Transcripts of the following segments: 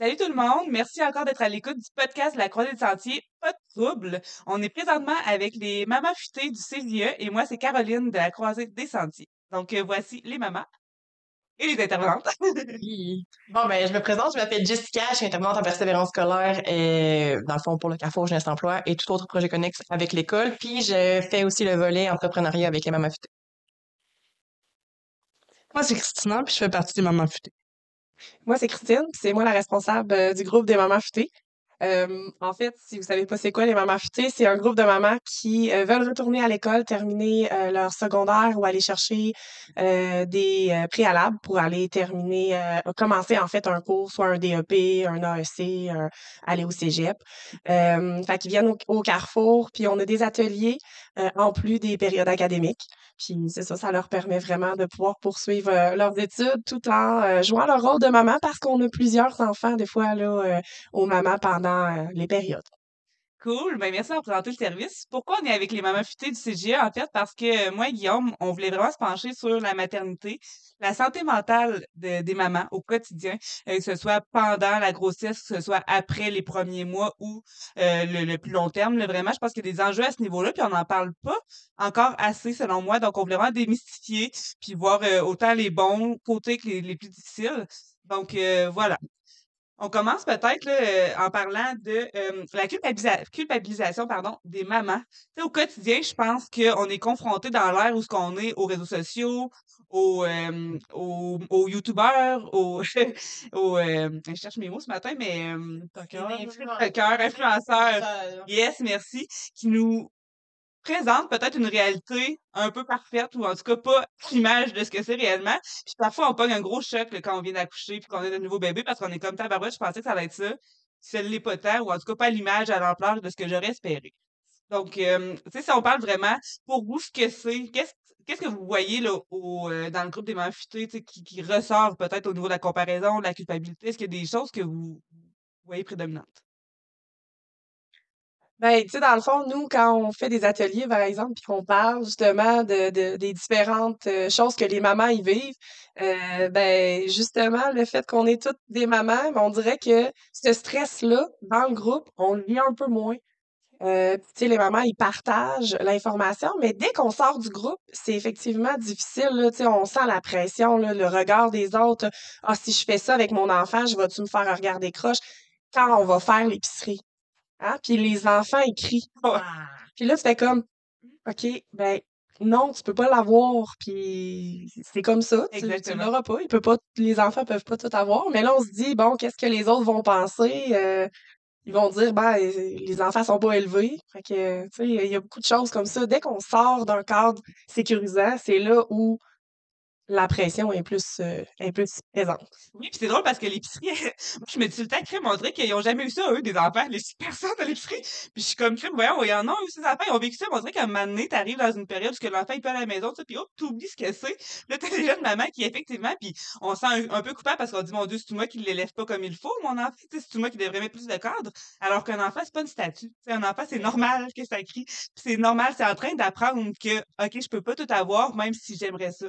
Salut tout le monde, merci encore d'être à l'écoute du podcast de la Croisée des Sentiers, pas de trouble. On est présentement avec les mamans futées du CVE et moi c'est Caroline de la Croisée des Sentiers. Donc euh, voici les mamans et les intervenantes. Bon, ben, je me présente, je m'appelle Jessica, je suis intervenante en persévérance scolaire et, dans le fond, pour le Carrefour Jeunesse Emploi et tout autre projet connexe avec l'école. Puis, je fais aussi le volet entrepreneuriat avec les mamans futées. Moi, c'est Christina, puis je fais partie des Mamans Futées. Moi, c'est Christine, c'est moi la responsable euh, du groupe des mamans futées. Euh, en fait, si vous savez pas c'est quoi les mamans futées, c'est un groupe de mamans qui euh, veulent retourner à l'école, terminer euh, leur secondaire ou aller chercher des préalables pour aller terminer, commencer en fait un cours, soit un DEP, un AEC, un- aller au cégep. Euh, fait qu'ils viennent au, au Carrefour, puis on a des ateliers en plus des périodes académiques. Puis c'est ça, ça leur permet vraiment de pouvoir poursuivre euh, leurs études tout en euh, jouant leur rôle de maman parce qu'on a plusieurs enfants des fois là euh, aux mamans pendant euh, les périodes. Cool, ben merci d'avoir présenté le service. Pourquoi on est avec les mamans futées du CGA? En fait, parce que moi et Guillaume, on voulait vraiment se pencher sur la maternité, la santé mentale de- des mamans au quotidien, euh, que ce soit pendant la grossesse, que ce soit après les premiers mois ou euh, le, plus long terme. Vraiment, je pense qu'il y a des enjeux à ce niveau-là, puis on n'en parle pas encore assez, selon moi. Donc, on voulait vraiment démystifier, puis voir euh, autant les bons côtés que les, les plus difficiles. Donc, euh, voilà. On commence peut-être là, euh, en parlant de euh, la culpabilisa- culpabilisation pardon, des mamans. Tu sais, au quotidien, je pense qu'on est confronté dans l'ère où ce qu'on est aux réseaux sociaux, aux, euh, aux, aux youtubeurs, aux, aux euh, je cherche mes mots ce matin, mais euh, influenceurs, yes, merci, qui nous présente peut-être une réalité un peu parfaite ou en tout cas pas l'image de ce que c'est réellement. Puis parfois on pogne un gros choc là, quand on vient d'accoucher puis qu'on a de nouveaux bébés parce qu'on est comme tabarouette, je pensais que ça allait être ça. Ça l'est pas tant ou en tout cas pas l'image à l'ampleur de ce que j'aurais espéré. Donc, euh, tu sais, si on parle vraiment, pour vous, ce que c'est, qu'est-ce qu'est-ce que vous voyez là, au, euh, dans le groupe des sais, qui, qui ressort peut-être au niveau de la comparaison, de la culpabilité? Est-ce qu'il y a des choses que vous voyez prédominantes? Ben, tu sais, dans le fond, nous, quand on fait des ateliers, par exemple, puis qu'on parle justement de, de- des différentes euh, choses que les mamans y vivent, euh, ben, justement, le fait qu'on est toutes des mamans, ben, on dirait que ce stress-là, dans le groupe, on le vit un peu moins. Euh, tu sais, les mamans, ils partagent l'information, mais dès qu'on sort du groupe, c'est effectivement difficile, là, tu sais, on sent la pression, là, le regard des autres. Ah, si je fais ça avec mon enfant, je vais-tu me faire regarder croche? Quand on va faire l'épicerie? Hein? Puis les enfants écrient. Puis là, c'était comme, OK, ben non, tu peux pas l'avoir. Puis c'est comme ça, tu, tu Exactement. l'auras pas. Il peut pas, les enfants peuvent pas tout avoir. Mais là, on se dit, bon, qu'est-ce que les autres vont penser? Euh, ils vont dire, ben, les enfants sont pas élevés. Fait que, tu sais, il y a beaucoup de choses comme ça. Dès qu'on sort d'un cadre sécurisant, c'est là où la pression est plus, euh, est plus présente. Oui, puis c'est drôle parce que l'épicerie, moi, je me dis tout le temps, crème, on dirait qu'ils ont jamais eu ça, eux, des enfants, les six personnes à l'épicerie. Puis je suis comme, crème, voyons, il y en a eu, ces enfants, ils ont vécu ça, on dirait qu'à un moment donné, t'arrives dans une période où l'enfant, il peut aller à la maison, puis hop, t'oublies ce que c'est. Là, t'as des jeunes mamans qui, effectivement, puis on se sent un, un peu coupable parce qu'on dit, mon Dieu, c'est moi qui l'élève pas comme il faut, mon enfant, c'est moi qui devrais mettre plus de cadre. Alors qu'un enfant, c'est pas une statue. Tu sais, un enfant, c'est normal que ça crie. Puis c'est normal, c'est en train d'apprendre que, OK, je peux pas tout avoir, même si j'aimerais ça.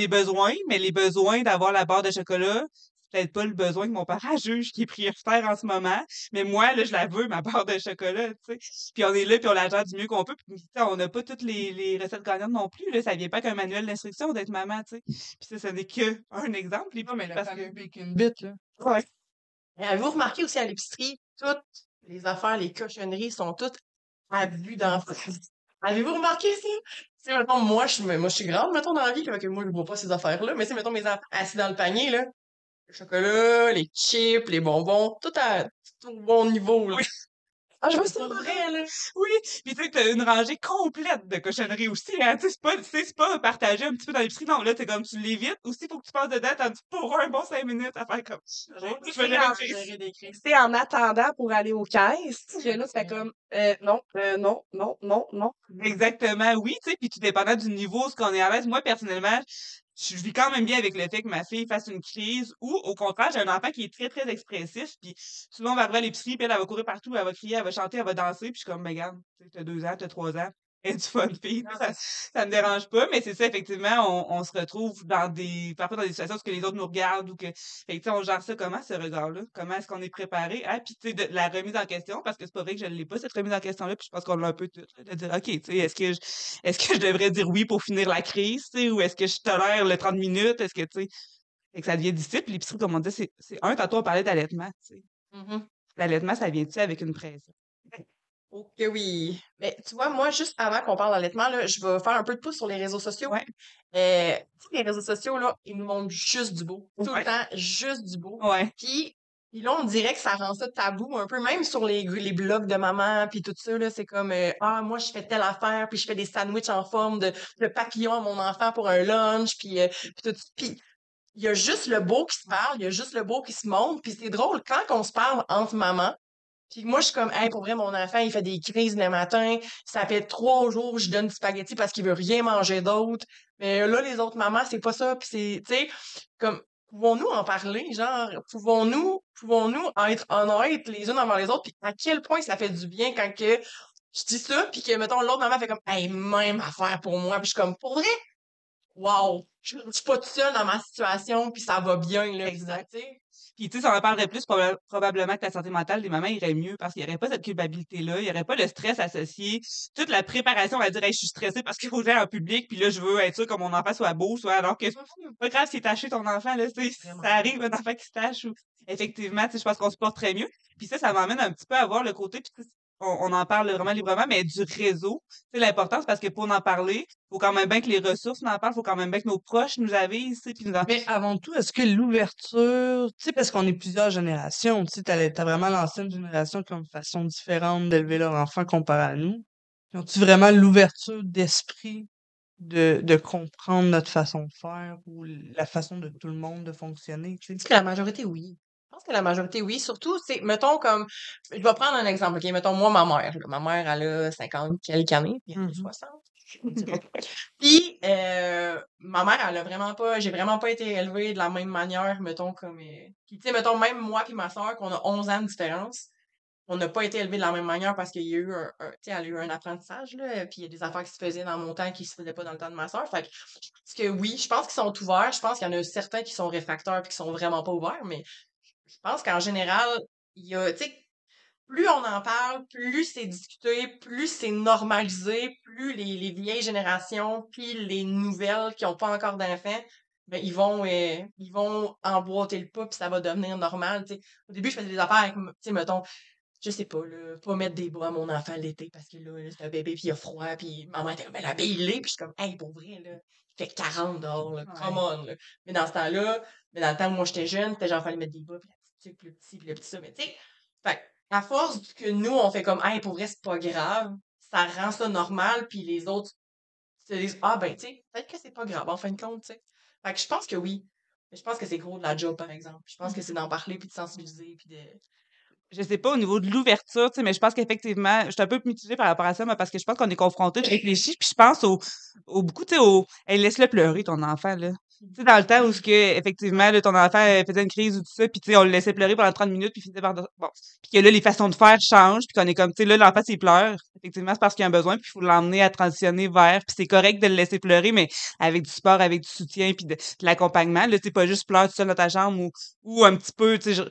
Des besoins, mais les besoins d'avoir la barre de chocolat, c'est peut-être pas le besoin que mon parent juge qui est prioritaire en ce moment. Mais moi, là, je la veux, ma barre de chocolat, tu sais. Puis on est là, puis on la gère du mieux qu'on peut. Puis on n'a pas toutes les, les recettes gagnantes non plus. Là. Ça vient pas qu'un manuel d'instruction d'être maman, tu sais. Puis ça, ce n'est que un exemple. Non, mais le parce que- fameux bacon bit, là. Ouais. Et Avez-vous remarqué aussi à l'épicerie, toutes les affaires, les cochonneries sont toutes à vue d'enfants? Avez-vous remarqué ça? Tu mettons, moi, je, suis- moi, suis grande, mettons, dans la vie, que moi, je vois pas ces affaires-là, mais c'est, mettons, mes enfants assis dans le panier, là, le chocolat, les chips, les bonbons, tout à tout bon niveau, là. Ah, je pas vrai, là. Oui, puis tu sais, t'as une rangée complète de cochonneries aussi, hein. Tu sais, c'est pas, tu sais, c'est pas partagé un petit peu dans l'épicerie. Non, là, t'es comme, tu l'évites. Aussi, faut que tu passes dedans, t'as pour un bon cinq minutes à faire comme. Je veux en- faire. c'est en attendant pour aller aux caisses. Là, c'était comme, euh, non, euh, non, non, non, non. Exactement, oui, tu sais, puis tout dépendant du niveau, ce qu'on est à l'aise. Moi, personnellement, je vis quand même bien avec le fait que ma fille fasse une crise ou, au contraire, j'ai un enfant qui est très, très expressif, puis souvent, on va arriver à l'épicerie, puis elle, va courir partout, elle va crier, elle va chanter, elle va danser, puis je suis comme, mais regarde, tu t'as deux ans, t'as trois ans, et du fun feed. Ça, ça me dérange pas, mais c'est ça, effectivement, on, on se retrouve dans des, parfois dans des situations où que les autres nous regardent ou que, fait on gère ça comment, ce regard-là? Comment est-ce qu'on est préparé? Ah, puis, tu sais, de la remise en question, parce que c'est pas vrai que je l'ai pas, cette remise en question-là, puis je pense qu'on l'a un peu tout, là, de dire, OK, tu sais, est-ce que je, est-ce que je devrais dire oui pour finir la crise, tu sais, ou est-ce que je tolère le 30 minutes? Est-ce que, tu sais, fait que ça devient difficile. Puis l'épicerie, comme on dit, c'est, c'est un, tantôt on parlait d'allaitement, tu sais. Mhm. L'allaitement, ça vient-tu avec une pression? Ok, oui. Mais tu vois, moi, juste avant qu'on parle d'allaitement, là, je vais faire un peu de pouce sur les réseaux sociaux. Ouais. Euh, les réseaux sociaux, là, ils nous montrent juste du beau. Tout Ouais. le temps, juste du beau. Ouais. Puis, puis là, on dirait que ça rend ça tabou un peu, même sur les, les blogs de maman, puis tout ça, là, c'est comme, euh, ah, moi, je fais telle affaire, puis je fais des sandwichs en forme de, de papillon à mon enfant pour un lunch, puis, euh, puis tout Puis, il y a juste le beau qui se parle, il y a juste le beau qui se montre, puis c'est drôle, quand on se parle entre mamans, puis moi, je suis comme, hey, pour vrai, mon enfant, il fait des crises le matin. Ça fait trois jours je donne du spaghetti parce qu'il veut rien manger d'autre. Mais là, les autres mamans, c'est pas ça. Puis c'est, tu sais, comme, pouvons-nous en parler? Genre, pouvons-nous, pouvons-nous être honnêtes les unes envers les autres? Puis à quel point ça fait du bien quand que je dis ça, puis que, mettons, l'autre maman fait comme, hey, même affaire pour moi. Puis je suis comme, pour vrai? Wow! Je suis pas toute seule dans ma situation, puis ça va bien, là. Exact. tu sais. Puis, tu sais, ça en parlerait plus, proba- probablement que la santé mentale des mamans irait mieux parce qu'il n'y aurait pas cette culpabilité-là, il n'y aurait pas le stress associé, toute la préparation, on va dire, Hey, je suis stressée parce qu'il faut faire en public, puis là, je veux être sûr que mon enfant soit beau, soit alors que c'est pas grave s'il est taché ton enfant, là, ça arrive, un enfant qui se tache ou, effectivement, tu sais, je pense qu'on se porte très mieux. Puis ça, ça m'amène un petit peu à voir le côté, puis on, on en parle vraiment librement, mais du réseau, c'est l'importance parce que pour en parler, faut quand même bien que les ressources nous en parlent, faut quand même bien que nos proches nous avisent, tu sais, puis nous en Mais avant tout, est-ce que l'ouverture, tu sais, parce qu'on est plusieurs générations, tu sais, t'as, vraiment l'ancienne génération qui a une façon différente d'élever leur enfant comparé à nous? Ont-tu vraiment l'ouverture d'esprit de, de comprendre notre façon de faire ou la façon de tout le monde de fonctionner, tu sais? que la majorité, oui. Je pense que la majorité, oui. Surtout, c'est, mettons, comme, je vais prendre un exemple, OK? Mettons, moi, ma mère, là. Ma mère, elle a 50 quelques années, puis elle a Mhm. 60. je dirais. Puis, euh, ma mère, elle a vraiment pas, j'ai vraiment pas été élevée de la même manière, mettons, comme, euh, tu sais, mettons, même moi puis ma soeur, qu'on a 11 ans de différence, on n'a pas été élevés de la même manière parce qu'il y a eu un, un- tu sais, elle a eu un apprentissage, là, puis il y a des affaires qui se faisaient dans mon temps qui se faisaient pas dans le temps de ma soeur. Fait que, parce que oui, je pense qu'ils sont ouverts, je pense qu'il y en a certains qui sont réfractaires puis qui sont vraiment pas ouverts, mais je pense qu'en général, il y a, tu sais, plus on en parle, plus c'est discuté, plus c'est normalisé, plus les, les vieilles générations, puis les nouvelles qui n'ont pas encore d'enfants, ben, ils vont euh, ils vont emboîter le pas, puis ça va devenir normal. tu sais. Au début, je faisais des affaires avec, tu sais, mettons, je sais pas, là, pas mettre des bras à mon enfant l'été parce que là, c'est un bébé, puis il a froid, puis maman était comme, ben, habille-les, puis je suis comme, hey, pour vrai, là, il fait 40 dehors, là, come on, là. Mais dans ce temps-là, mais dans le temps où moi j'étais jeune, c'était genre, fallait mettre des bas, puis puis le petit, le petit ça, mais tu sais, fait à force que nous, on fait comme, hey, pour vrai, c'est pas grave, ça rend ça normal, puis les autres se disent, ah, ben, tu sais, peut-être que c'est pas grave, en fin de compte, tu sais. Fait que je pense que oui. Mais je pense que c'est gros de la job, par exemple. Je pense que c'est d'en parler, puis de sensibiliser, puis de. je sais pas au niveau de l'ouverture, tu sais, mais je pense qu'effectivement, je suis un peu mitigée par rapport à ça, moi, parce que je pense qu'on est confronté, je réfléchis, puis je pense au, au beaucoup, tu sais, au, hey, laisse-le pleurer, ton enfant, là. Tu sais, dans le temps où, ce que, effectivement, là, ton enfant euh, faisait une crise ou tout ça, puis tu sais, on le laissait pleurer pendant 30 minutes, puis finissait par... Bon. Puis que là, les façons de faire changent, puis qu'on est comme, tu sais, là, l'enfant, s'il pleure, effectivement, c'est parce qu'il a un besoin, puis il faut l'emmener à transitionner vers, puis c'est correct de le laisser pleurer, mais avec du support, avec du soutien, puis de, l'accompagnement. Là, c'est pas juste pleure tout seul dans ta chambre ou, ou un petit peu, tu sais,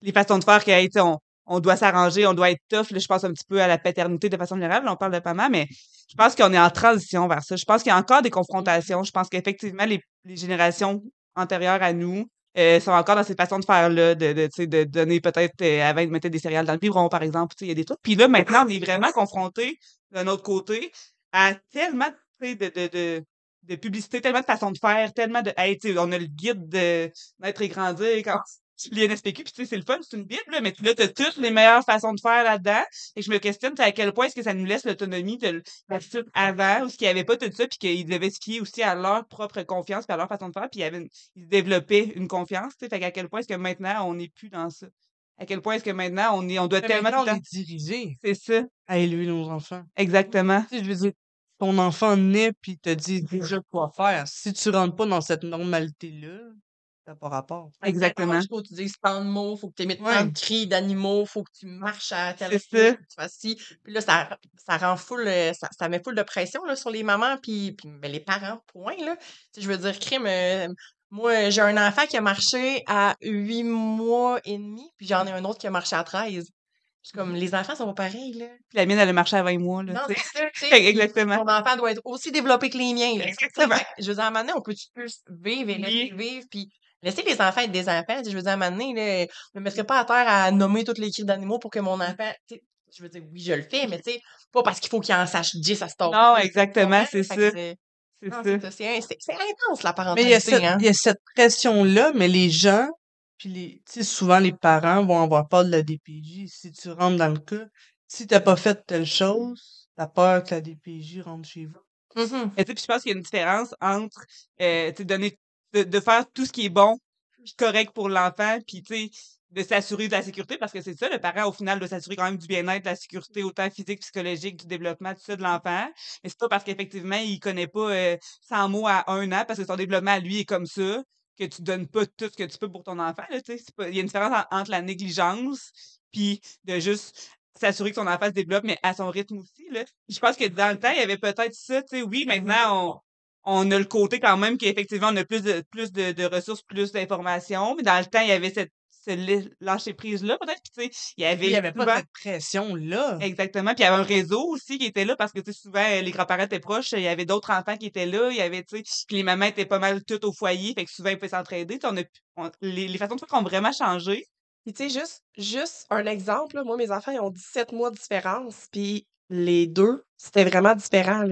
les façons de faire que, hey, tu on, on doit s'arranger, on doit être tough. Là, je pense un petit peu à la paternité de façon générale. Là, on parle de maman, mais je pense qu'on est en transition vers ça. Je pense qu'il y a encore des confrontations. Je pense qu'effectivement, les, les générations antérieures à nous euh, sont encore dans cette façon de faire-là, de, de, de donner peut-être, euh, avant, ils mettaient des céréales dans le biberon, par exemple. Il y a des trucs. Puis là, maintenant, on est vraiment confronté d'un autre côté à tellement de, de, de, de publicité, tellement de façons de faire, tellement de. Hey, on a le guide de naître et grandir quand tu lis NSPQ, puis tu sais, c'est le fun, c'est une Bible, là, mais tu là, t'as toutes les meilleures façons de faire là-dedans. Et je me questionne à quel point est-ce que ça nous laisse l'autonomie de l'attitude avant, ou ce qu'il n'y avait pas tout ça, puis qu'ils devaient se fier aussi à leur propre confiance, puis à leur façon de faire, puis il y avait une- ils développaient une confiance, tu sais, fait qu'à quel point est-ce que maintenant, on n'est plus dans ça? À quel point est-ce que maintenant, on est, on doit Mais tellement maintenant, on est dirigé C'est ça, à élever nos enfants. exactement. Tu sais, je veux dire, ton enfant naît puis te dit déjà quoi faire. Si tu rentres pas dans cette normalité-là, N'a pas rapport. Exactement. Il faut que tu dises tant de mots, faut que tu émettes Ouais. tant de cris d'animaux, faut que tu marches à tel C'est rythme, tu fasses ci. Puis là, ça, ça rend full, euh, ça, ça met full de pression là, sur les mamans, puis, puis ben, les parents, point. Là. Tu sais, je veux dire, crime, euh, moi, j'ai un enfant qui a marché à 8 mois et demi, puis j'en ai un autre qui a marché à 13. Je suis comme, les enfants sont pas pareils, là. Puis la mienne, elle a marché à 20 mois, là, Non, c'est ça, tu sais. puis Exactement. Ton enfant doit être aussi développé que les miens. Là. Exactement. Je veux dire, à un moment donné, on peut plus vivre et laisser Oui. vivre, puis laisser les enfants être des enfants. Je veux dire, à un moment donné, là, je me mettrais pas à terre à nommer tous les cris d'animaux pour que mon enfant... tu sais, Je veux dire, oui, je le fais, mais tu sais, pas parce qu'il faut qu'il en sache 10 à ce temps. Non, exactement, c'est ça. C'est intense, la Mais parentalité. il y a cette, hein. il y a cette pression-là, mais les gens, puis les, tu sais, souvent les parents vont avoir peur de la DPJ. Si tu rentres dans le cas, si t'as pas fait telle chose, t'as peur que la DPJ rentre chez vous. Tu sais, puis je pense qu'il y a une différence entre euh, donner de, de faire tout ce qui est bon, puis correct pour l'enfant, puis tu sais, de s'assurer de la sécurité, parce que c'est ça, le parent, au final, doit s'assurer quand même du bien-être, de la sécurité, autant physique, psychologique, du développement, tout ça de l'enfant. Mais c'est pas parce qu'effectivement, il connaît pas euh, 100 mots à un an, parce que son développement à lui est comme ça, que tu donnes pas tout ce que tu peux pour ton enfant. Là, tu sais. C'est pas- Il y a une différence en- entre la négligence, puis de juste s'assurer que son enfant se développe, mais à son rythme aussi. Là. Je pense que dans le temps, il y avait peut-être ça. tu sais, Oui, maintenant, on, on a le côté quand même qu'effectivement, on a plus de, plus de, de ressources, plus d'informations. Mais dans le temps, il y avait cette, ce lâcher-prise-là, peut-être. Puis, tu sais, il y avait, Il y avait pas cette pression-là. Exactement. Puis il y avait un réseau aussi qui était là parce que tu sais, souvent les grands-parents étaient proches, il y avait d'autres enfants qui étaient là, il y avait tu sais, puis les mamans étaient pas mal toutes au foyer, fait que souvent ils pouvaient s'entraider. Tu sais, On a, on- les, les façons de faire ont vraiment changé. Puis tu sais, juste, juste un exemple, là, moi, mes enfants, ils ont 17 mois de différence, puis les deux, c'était vraiment différent,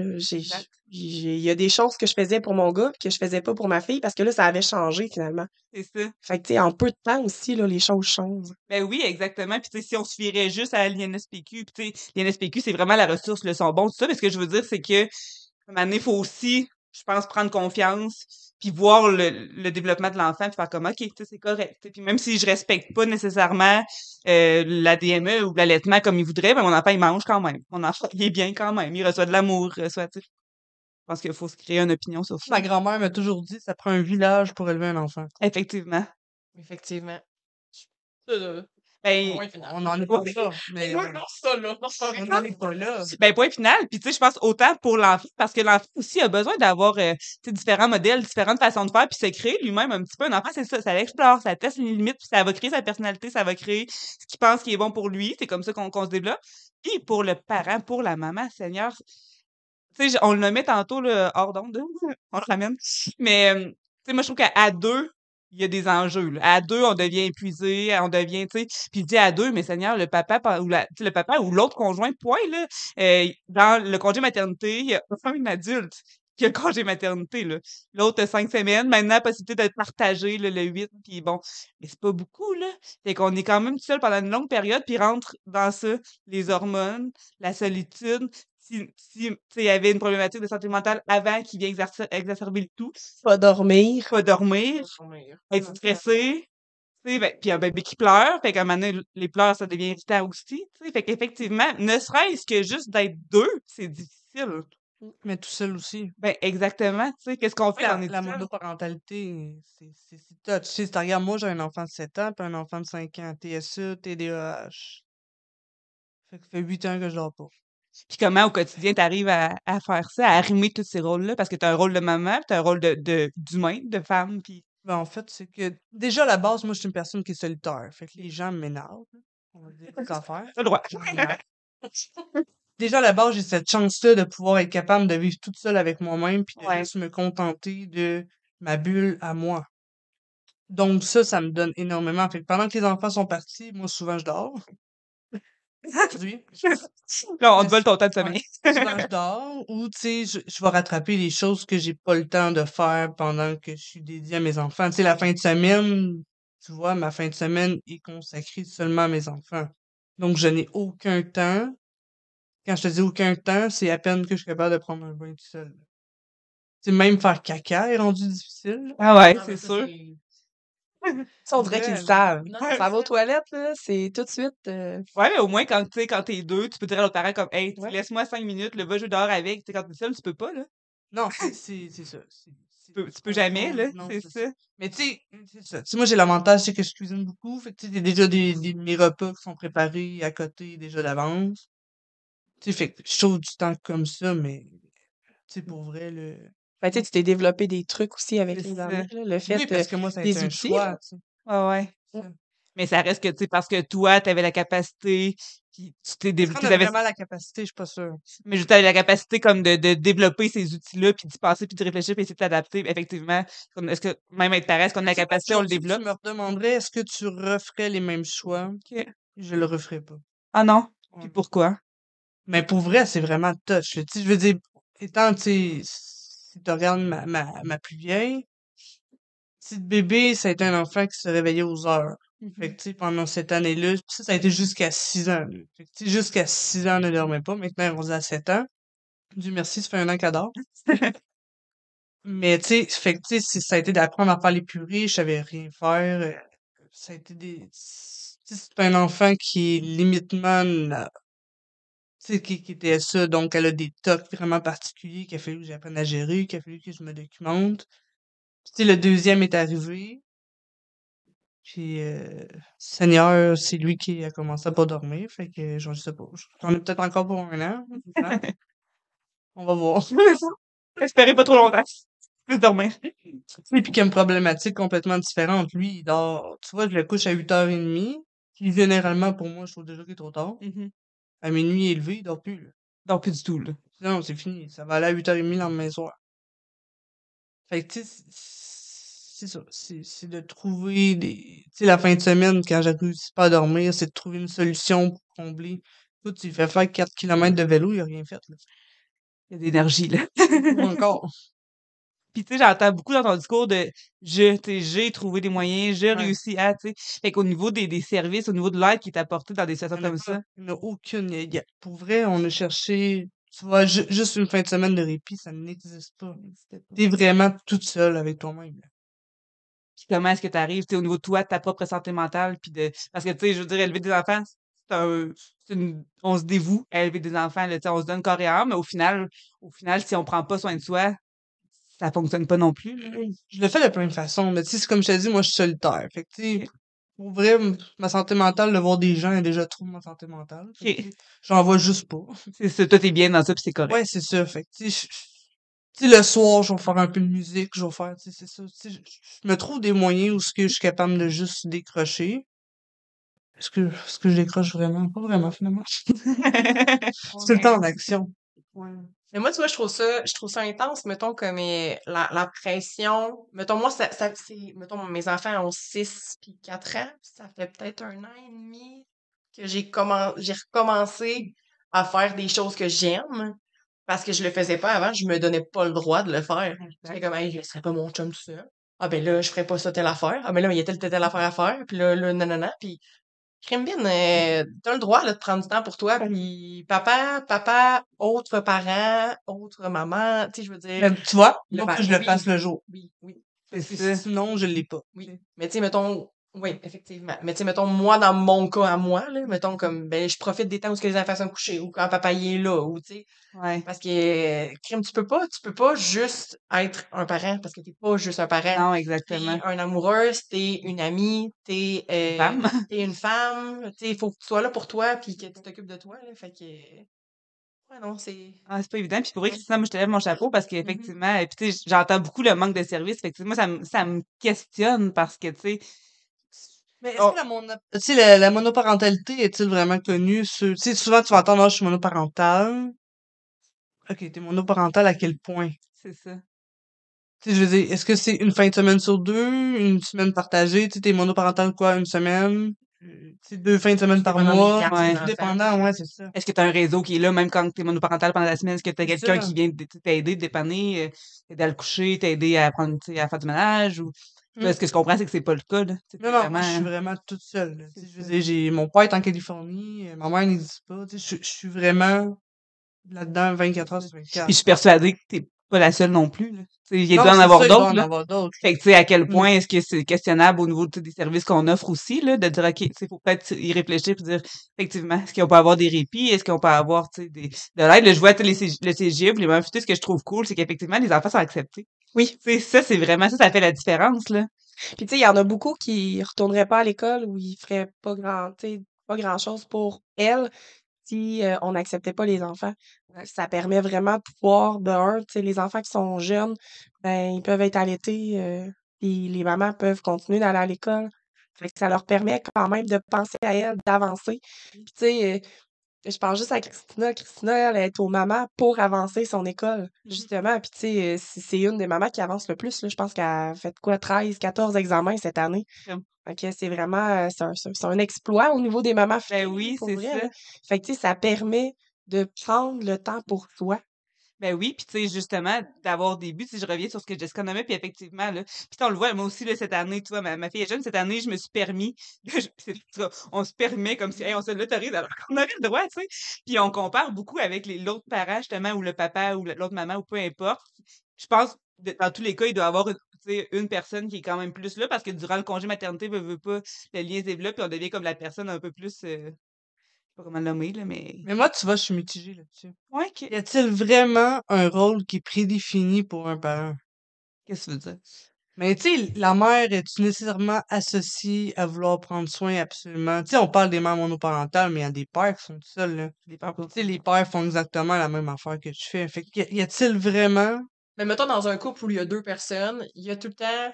il y a des choses que je faisais pour mon gars, que je faisais pas pour ma fille, parce que là, ça avait changé, finalement. C'est ça. Fait que, tu sais, en peu de temps aussi, là, les choses changent. Ben oui, exactement. Puis tu sais, si on se fierait juste à l'INSPQ, puis tu sais, l'INSPQ, c'est vraiment la ressource, le son bon, tout ça. Mais ce que je veux dire, c'est que à un moment donné, il faut aussi, je pense, prendre confiance, puis voir le, le développement de l'enfant, puis faire comme OK, tu sais, c'est correct. tu sais. Puis même si je respecte pas nécessairement euh, la DME ou l'allaitement comme il voudrait, ben mon enfant, il mange quand même. Mon enfant, il est bien quand même. Il reçoit de l'amour, reçoit, tu sais. Je pense qu'il faut se créer une opinion sur ça. Ma grand-mère m'a toujours dit, ça prend un village pour élever un enfant. Effectivement. Effectivement. Ben, point final. On n'en est pas là, mais ça, là, non, ça, on n'en est pas là. Ben, point final. Puis, tu sais, je pense autant pour l'enfant, parce que l'enfant aussi a besoin d'avoir, euh, différents modèles, différentes façons de faire, puis se créer lui-même un petit peu. Un enfant, c'est ça, ça l'explore, ça teste les limites, puis ça va créer sa personnalité, ça va créer ce qu'il pense qui est bon pour lui. C'est comme ça qu'on se développe. Puis, pour le parent, pour la maman, Seigneur, tu sais, on le nommait tantôt, là, hors d'onde, on le ramène. Mais, euh, tu sais, moi, je trouve qu'à deux, il y a des enjeux. À deux, on devient épuisé, on devient, tu sais, puis dis à deux, mais Seigneur, le papa pa- ou la, le papa ou l'autre conjoint, point là, euh, dans le congé maternité, il y a un adulte qui a le congé maternité là. L'autre cinq semaines, maintenant possibilité d'être partagé là, le 8 puis bon, mais c'est pas beaucoup là. Fait qu'on est quand même seul pendant une longue période puis rentre dans ça les hormones, la solitude. Si, si tu sais, il y avait une problématique de santé mentale avant qui vient exercer- exacerber le tout, Pas dormir. pas dormir, être stressé, tu sais, ben, puis un bébé qui pleure, fait qu'à un moment donné, les pleurs, ça devient irritant aussi, tu sais, fait qu'effectivement, ne serait-ce que juste d'être deux, c'est difficile. Mais tout seul aussi. Ben, exactement, tu sais, qu'est-ce qu'on fait La, en la étudiant? monoparentalité, c'est c'est c'est touch. Tu sais, si tu regardes, moi, j'ai un enfant de 7 ans, puis un enfant de 5 ans, TSE, TDAH. Fait que ça fait 8 ans que je dors pas. Puis comment, au quotidien, t'arrives à, à faire ça, à arrimer tous ces rôles-là, parce que t'as un rôle de maman, puis t'as un rôle de, de, d'humain, de femme, puis... Ben, en fait, c'est que déjà à la base, moi, je suis une personne qui est solitaire. Fait que les gens m'énervent. On va dire le droit. Déjà à la base, j'ai cette chance-là de pouvoir être capable de vivre toute seule avec moi-même puis de Ouais. juste me contenter de ma bulle à moi. Donc ça, ça me donne énormément. Fait que pendant que les enfants sont partis, moi, souvent, je dors. Aujourd'hui. Là, on te vole ton temps de sommeil. Je dors ou, tu sais, je, je vais rattraper les choses que j'ai pas le temps de faire pendant que je suis dédiée à mes enfants. Tu sais, la fin de semaine, tu vois, ma fin de semaine est consacrée seulement à mes enfants. Donc, je n'ai aucun temps. Quand je te dis aucun temps, c'est à peine que je suis capable de prendre un bain tout seul. Tu sais, même faire caca est rendu difficile. Ah ouais, Ah, c'est sûr. on dirait qu'ils le savent. Non, Ça va aux toilettes, là, c'est tout de suite. euh, Ouais, mais au moins, quand, quand t'es deux, tu peux dire à l'autre parent comme, hey, Ouais. laisse-moi cinq minutes, le va jouer dehors avec. Tu sais, quand t'es seul, tu peux pas, là. Non, c'est ça. Peux, tu peux jamais, là, c'est ça. Mais tu sais, c'est ça. Moi, j'ai l'avantage, c'est que je cuisine beaucoup. Fait que tu sais, déjà des, des, mes repas qui sont préparés à côté déjà d'avance. Tu sais, fait que je trouve du temps comme ça, mais tu sais, pour vrai, le... Ben, tu tu t'es développé des trucs aussi avec les là, le fait Oui, euh, parce que moi, ça a des été un outils, choix, tu sais. Ouais. Mais ça reste que, tu sais, parce que toi, t'avais la capacité, puis tu t'es développé, qu'on a t'avais, vraiment la capacité? Je suis pas sûre. mais je t'avais la capacité comme de, de développer ces outils-là, puis d'y passer, puis de réfléchir, puis essayer de t'adapter. Effectivement, est-ce que, même être parent, est-ce qu'on a la Tu capacité, on le développe? tu me redemanderais, est-ce que tu referais les mêmes choix? Ok. Je le referais pas. Ah non? Puis pourquoi? Mais pour vrai, c'est vraiment touch. Tu je veux dire, étant, tu regardes ma, ma, ma plus vieille, petit bébé, ça a été un enfant qui se réveillait aux heures. Fait que, tu sais, pendant cette année-là, ça, ça a été jusqu'à 6 ans. Fait que, jusqu'à 6 ans, elle ne dormait pas. Maintenant, elle est à 7 ans. Dieu merci, ça fait un an qu'elle dort. Mais, tu sais, fait que, ça a été d'apprendre à faire les purées, je savais rien faire. euh, Ça a été des... Tu sais, c'est un enfant qui est limitement sais, qui, qui était ça. Donc, elle a des tocs vraiment particuliers qu'il a fallu que j'apprenne à gérer, qu'il a fallu que je me documente. Tu sais, le deuxième est arrivé. Puis, euh, Seigneur, c'est lui qui a commencé à pas dormir. Fait que, je sais pas. J'en ai peut-être encore pour un an. On va voir. Espérez pas trop longtemps. Plus dormir. Et puis, qu'il y a une problématique complètement différente. Lui, il dort. Tu vois, je le couche à 8h30. Puis, généralement, pour moi, je trouve déjà qu'il est trop tard. Mhm. À minuit élevé, il dort plus, là. Non, plus du tout, là. Non, c'est fini. Ça va aller à 8h30 le lendemain soir. Fait que, tu sais, c'est ça. C'est de trouver des. Tu sais, la fin de semaine, quand réussi pas à dormir, c'est de trouver une solution pour combler. Toi, tu fais faire 4 km de vélo, il a rien fait, là. Il y a de l'énergie, là. Encore. Puis, tu sais, j'entends beaucoup dans ton discours de je, tu j'ai trouvé des moyens, j'ai Ouais. réussi à, tu sais. Fait qu'au niveau des, des services, au niveau de l'aide qui est apportée dans des situations comme pas. ça? Il n'y a aucune. Il y a- Pour vrai, on a cherché. Tu vois, ju- juste une fin de semaine de répit, ça n'existe pas. T'es vraiment toute seule avec toi-même. Puis comment est-ce que tu arrives, tu sais, au niveau de toi, de ta propre santé mentale, puis de... Parce que, tu sais, je veux dire, élever des enfants, c'est un... c'est une... On se dévoue à élever des enfants, là, on se donne corps et âme, mais au final, au final, si on prend pas soin de soi, ça fonctionne pas non plus, là. Je le fais de plein de façons, mais tu sais, c'est comme je te dis, moi, je suis solitaire. Fait que, tu sais, pour vrai, ma santé mentale, de voir des gens est déjà trop ma santé mentale. Fait que, Ok. tu sais, J'en vois juste pas. C'est ça, toi, t'es bien dans ça, puis c'est correct. Ouais, c'est ça. Fait que, tu sais, tu le soir, je vais faire un peu de musique, je vais faire, tu sais, c'est ça. Tu sais, je je me trouve des moyens où ce que je suis capable de juste décrocher. Est-ce que, est-ce que je décroche vraiment? Pas vraiment, finalement. C'est tout le temps en action. Ouais. Mais moi, tu vois, je trouve ça, je trouve ça intense, mettons, comme euh, la, la pression. Mettons, moi, ça, ça, c'est, mettons, mes enfants ont 6 puis 4 ans. Ça fait peut-être un an et demi que j'ai commen- j'ai recommencé à faire des choses que j'aime. Parce que je le faisais pas avant, je me donnais pas le droit de le faire. J'étais comme, hey, je laisserais pas mon chum tout seul. Ah, ben là, je ferais pas ça telle affaire. Ah, ben là, il y a telle, telle, telle affaire à faire. Puis là, là, nanana. Puis, crime bien, euh, t'as le droit, là, de prendre du temps pour toi. Puis, papa, papa, autre parent, autre maman. Tu sais, je veux dire. Mais tu vois, Le faut que je le oui. fasse le jour. Oui, oui. Parce que sinon, je l'ai pas. Oui. Mais tu sais, mettons, oui, effectivement. Mais tu sais, mettons, moi, dans mon cas à moi, là, mettons, comme, ben, je profite des temps où ce que les enfants sont couchés, ou quand papa y est là, ou tu sais, Ouais. parce que, euh, crime, tu peux pas, tu peux pas juste être un parent, parce que t'es pas juste un parent. Non, T'es exactement. un amoureuse, t'es une amie, t'es, euh, Femme. t'es une femme, tu sais, il faut que tu sois là pour toi, puis que tu t'occupes de toi, là, fait que, ouais, non, c'est... Ah, c'est pas évident. Puis pour vrai, Christina, moi, je te lève mon chapeau parce Mm-hmm. qu'effectivement, et puis tu sais, j'entends beaucoup le manque de services. Fait que, tu sais, moi, ça, me- ça me questionne parce que, tu sais, Mais est-ce Oh. que la, la, la monoparentalité est-il vraiment connue sur... Tu sais, souvent, tu vas entendre, Ah, je suis monoparentale. Ok, t'es monoparentale à quel point? c'est ça. Tu sais, je veux dire, est-ce que c'est une fin de semaine sur deux, une semaine partagée? Tu sais, t'es monoparentale quoi, une semaine? Euh, Tu sais, deux fins de semaine par mois? Ouais. dépendant, ouais, c'est ça. Est-ce que tu as un réseau qui est là, même quand tu es monoparental pendant la semaine? Est-ce que tu as C'est quelqu'un qui vient t- t'aider, te dépanner, euh, t'aider à le coucher, t'aider à prendre, tu sais, à faire du ménage? Ou... Mm. Là, ce que je comprends, c'est que c'est pas le cas, là. Non, non, moi, je suis vraiment- vraiment toute seule. là. Je veux dire, j'ai mon père est en Californie, euh, ma mère n'existe pas. Tu sais, je, je suis vraiment là-dedans 24 heures sur 24. Puis je suis persuadée que t'es pas la seule non plus, là. Il Non, doit en avoir il d'autres, en là. avoir d'autres. Fait que, tu sais, à quel Mm. point est-ce que c'est questionnable au niveau des services qu'on offre aussi, là, de dire, OK, sais, faut peut-être y réfléchir puis dire, effectivement, est-ce qu'on peut avoir des répits? Est-ce qu'on peut avoir, tu sais, des, de l'aide? Là, je vois, les CG le puis les futures, ce que je trouve cool, c'est qu'effectivement, les enfants sont acceptés. Oui. Ça, c'est vraiment ça, ça fait la différence, là. Puis tu sais, il y en a beaucoup qui retourneraient pas à l'école ou ils feraient pas grand, pas grand-chose pour elles si euh, on n'acceptait pas les enfants. Euh, Ça permet vraiment de pouvoir, de tu sais, les enfants qui sont jeunes, ben, ils peuvent être allaités, euh, puis les mamans peuvent continuer d'aller à l'école. Ça leur permet quand même de penser à elles, d'avancer. Puis tu sais, je pense juste à Christina. Christina, elle est aux mamans pour avancer son école, justement. Puis, tu sais, euh, c'est une des mamans qui avance le plus. Là. Je pense qu'elle a fait quoi, 13, 14 examens cette année. Crème. OK, c'est vraiment euh, c'est un, exploit au niveau des mamans Ben oui, c'est vrai, ça. là. Fait que, tu sais, ça permet de prendre le temps pour soi. Ben oui, puis tu sais, justement, d'avoir des buts, si je reviens sur ce que Jessica nommait, puis effectivement, là, puis on le voit, moi aussi, là, cette année, tu vois, ma, ma fille est jeune, cette année, je me suis permis, on se permet comme si, hey, on se l'autorise alors qu'on avait le droit, tu sais, puis on compare beaucoup avec l'autre parent, justement, ou le papa, ou l'autre maman, ou peu importe. Je pense, dans tous les cas, il doit y avoir une, une personne qui est quand même plus là, parce que durant le congé maternité, veut, veut pas, le lien se développe, puis on devient comme la personne un peu plus, euh, sais pas comment le nommer, là, mais... Mais moi, tu vois, je suis mitigée là-dessus. Ouais, que- Y a-t-il vraiment un rôle qui est prédéfini pour un parent? qu'est-ce que tu veux dire? Mais tu sais, la mère est-tu nécessairement associée à vouloir prendre soin absolument? Tu sais, on parle des mères monoparentales, mais il y a des pères qui sont tout seuls, là. Des peurs Tu sais, les pères font exactement la même affaire que tu fais. Fait y a-t-il vraiment... Mais mettons, dans un couple où il y a deux personnes, il y a tout le temps.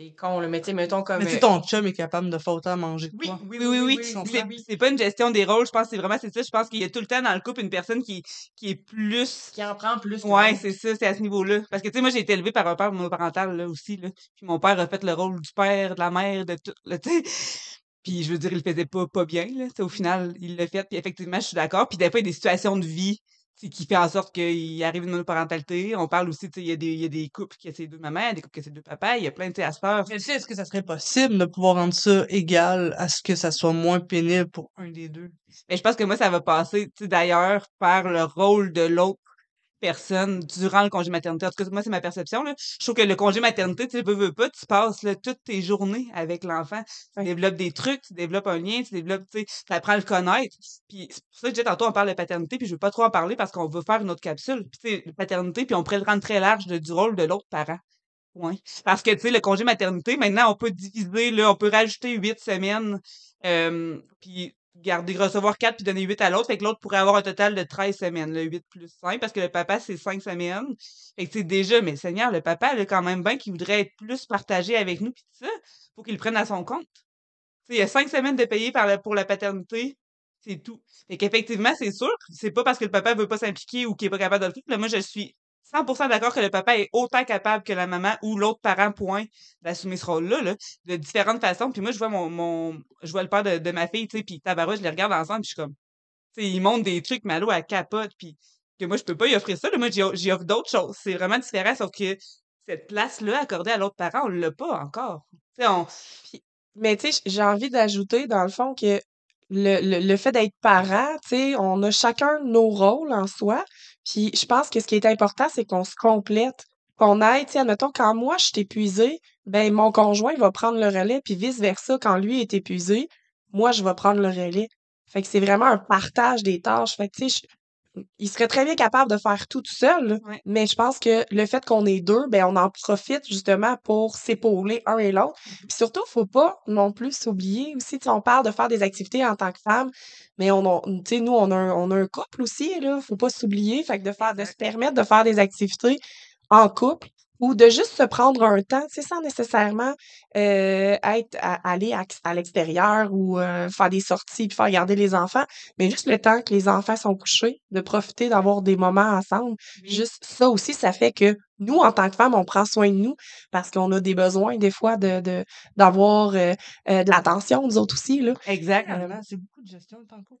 C'est con, le mais tu sais, mettons comme. Mais tu sais, euh, ton chum est capable de faire autant manger que Oui, toi. oui, Oui, oui, oui. oui, oui, C'est oui. c'est pas une gestion des rôles, je pense que c'est vraiment c'est ça. Je pense qu'il y a tout le temps dans le couple une personne qui, qui est plus. Qui en prend plus Ouais, c'est ça, c'est à ce niveau-là. Parce que tu sais, moi j'ai été élevée par un père monoparental là aussi. Là. Puis mon père a fait le rôle du père, de la mère, de tout. Là, tu sais. Puis je veux dire, il le faisait pas, pas bien. Là. Au final, il l'a fait. Puis effectivement, je suis d'accord. Puis des fois, il y a des situations de vie qui fait en sorte qu'il arrive une monoparentalité. On parle aussi, tu sais, il y, a des- il y a des couples qui ont ces deux mamans, des couples qui ont ces deux papas. Il y a plein de faire. Mais est-ce que ça serait possible de pouvoir rendre ça égal à ce que ça soit moins pénible pour un des deux? Mais je pense que moi, ça va passer, tu sais, d'ailleurs, par le rôle de l'autre personne durant le congé maternité. En tout cas, moi, c'est ma perception, là. Je trouve que le congé maternité, tu veux, veux pas, tu passes, là, toutes tes journées avec l'enfant. Tu développes des trucs, tu développes un lien, tu développes, tu sais, tu apprends à le connaître. Puis c'est pour ça que, disais, tantôt, on parle de paternité, puis je veux pas trop en parler parce qu'on veut faire une autre capsule. Puis, tu sais, paternité, puis on pourrait le rendre très large de- du rôle de l'autre parent. Ouais. Parce que, tu sais, le congé maternité, maintenant, on peut diviser, là, on peut rajouter huit semaines, euh, puis garder, recevoir quatre puis donner huit à l'autre. Fait que l'autre pourrait avoir un total de 13 semaines, le 8 plus 5, parce que le papa, c'est cinq semaines. Fait que, sais, déjà, mais Seigneur, le papa, là, quand même bien qu'il voudrait être plus partagé avec nous, puis tout ça, faut qu'il le prenne à son compte. Tu sais, il y a cinq semaines de payer pour la paternité. C'est tout. Fait qu'effectivement, c'est sûr, c'est pas parce que le papa veut pas s'impliquer ou qu'il est pas capable de le faire. Là, moi, je suis 100% d'accord que le papa est autant capable que la maman ou l'autre parent, point, d'assumer ce rôle-là, là, de différentes façons. Puis moi, je vois mon, mon je vois le père de, de ma fille, tu sais, puis tabarouette, je les regarde ensemble, puis je suis comme, tu sais, ils montrent des trucs, Malo, à capote, puis que moi, je peux pas y offrir ça, là, moi, j'y offre d'autres choses. C'est vraiment différent, sauf que cette place-là accordée à l'autre parent, on l'a pas encore. Tu sais, on, Mais tu sais, j'ai envie d'ajouter, dans le fond, que le, le, le fait d'être parent, tu sais, on a chacun nos rôles en soi. Puis je pense que ce qui est important, c'est qu'on se complète, qu'on aille, tu sais, admettons, quand moi, je suis épuisée, ben mon conjoint va prendre le relais, puis vice-versa, quand lui est épuisé, moi, je vais prendre le relais. Fait que c'est vraiment un partage des tâches. Fait que, il serait très bien capable de faire tout tout seul. Ouais. mais je pense que le fait qu'on est deux, ben on en profite justement pour s'épauler un et l'autre. Puis surtout, faut pas non plus s'oublier aussi, on parle de faire des activités en tant que femme, mais on, sais, nous, on a, un, on a un couple aussi, là, faut pas s'oublier, fait que de faire, de se permettre de faire des activités en couple ou de juste se prendre un temps, tu sais, sans nécessairement euh, être à, aller à, à l'extérieur ou euh, faire des sorties puis faire garder les enfants, mais juste le temps que les enfants sont couchés, de profiter d'avoir des moments ensemble. Juste ça aussi, ça fait que nous, en tant que femmes, on prend soin de nous parce qu'on a des besoins des fois de de- d'avoir euh, euh, de l'attention, nous autres aussi, là. exact. Carrément, c'est beaucoup de gestion de temps couple.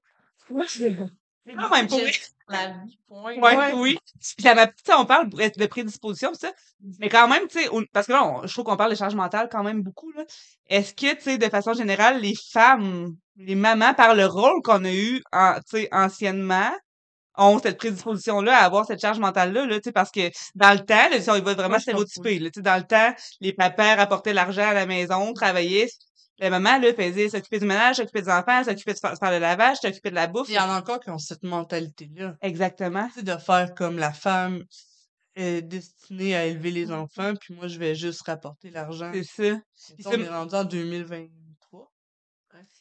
Quand même, pour vrai. La vie, point. Ouais, Ouais. oui. Puis ça m'a- tu sais, on parle de prédisposition, pis ça. Mais quand même, tu sais, parce que là, on- je trouve qu'on parle de charge mentale quand même beaucoup, là. Est-ce que, tu sais, de façon générale, les femmes, les mamans, par le rôle qu'on a eu, en, tu sais, anciennement, ont cette prédisposition-là à avoir cette charge mentale-là, là, tu sais, parce que dans le temps, là, si on va vraiment stéréotypé, là, tu sais, dans le temps, les papas rapportaient l'argent à la maison, travaillaient, la maman, là, faisait s'occuper du ménage, s'occuper des enfants, s'occuper de fa- faire le lavage, s'occuper de la bouffe. Il y en a encore qui ont cette mentalité-là. Exactement. Tu sais, de faire comme la femme est destiné à élever les enfants, puis moi, je vais juste rapporter l'argent. C'est ça. Puis on est rendu en 2023.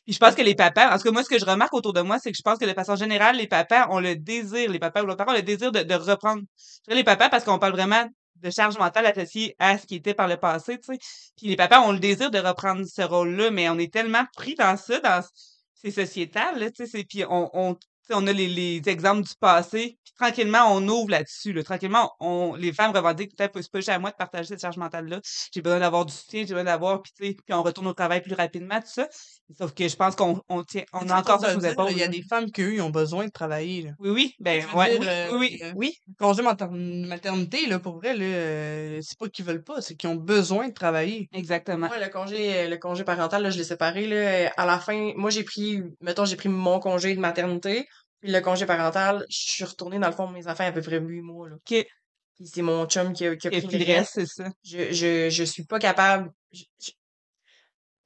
Puis je pense que les papas, en tout cas, moi, ce que je remarque autour de moi, c'est que je pense que de façon générale, les papas ont le désir, les papas ou leurs parents ont le désir de, de reprendre. Je dirais les papas parce qu'on parle vraiment de charge mentale associée à ce qui était par le passé, tu sais. Puis les papas ont le désir de reprendre ce rôle-là, mais on est tellement pris dans ça, dans ces sociétales, là, tu sais. c'est- Puis on, on, on a les, les exemples du passé, puis tranquillement, on ouvre là-dessus, là. Tranquillement, on, les femmes revendiquent, peut-être, c'est pas juste à moi de partager cette charge mentale-là. J'ai besoin d'avoir du soutien, j'ai besoin d'avoir, puis tu sais, puis on retourne au travail plus rapidement, tout ça. Sauf que je pense qu'on on tient, on a encore ça sous dire. Il y a des femmes qui, eux, ont besoin de travailler, là. Oui, oui, ben, ouais, dire, oui, euh, oui, euh, Oui. le congé mater- maternité, là, pour vrai, là, euh, c'est pas qu'ils veulent pas, c'est qu'ils ont besoin de travailler. Exactement. Moi, le congé, le congé parental, là, je l'ai séparé, là. À la fin, moi, j'ai pris, mettons, j'ai pris mon congé de maternité, puis le congé parental, je suis retournée, dans le fond, mes enfants, à peu près huit mois, là. OK. Puis c'est mon chum qui a, qui a Et pris puis le reste. c'est ça? Je, je, je suis pas capable. Je, je,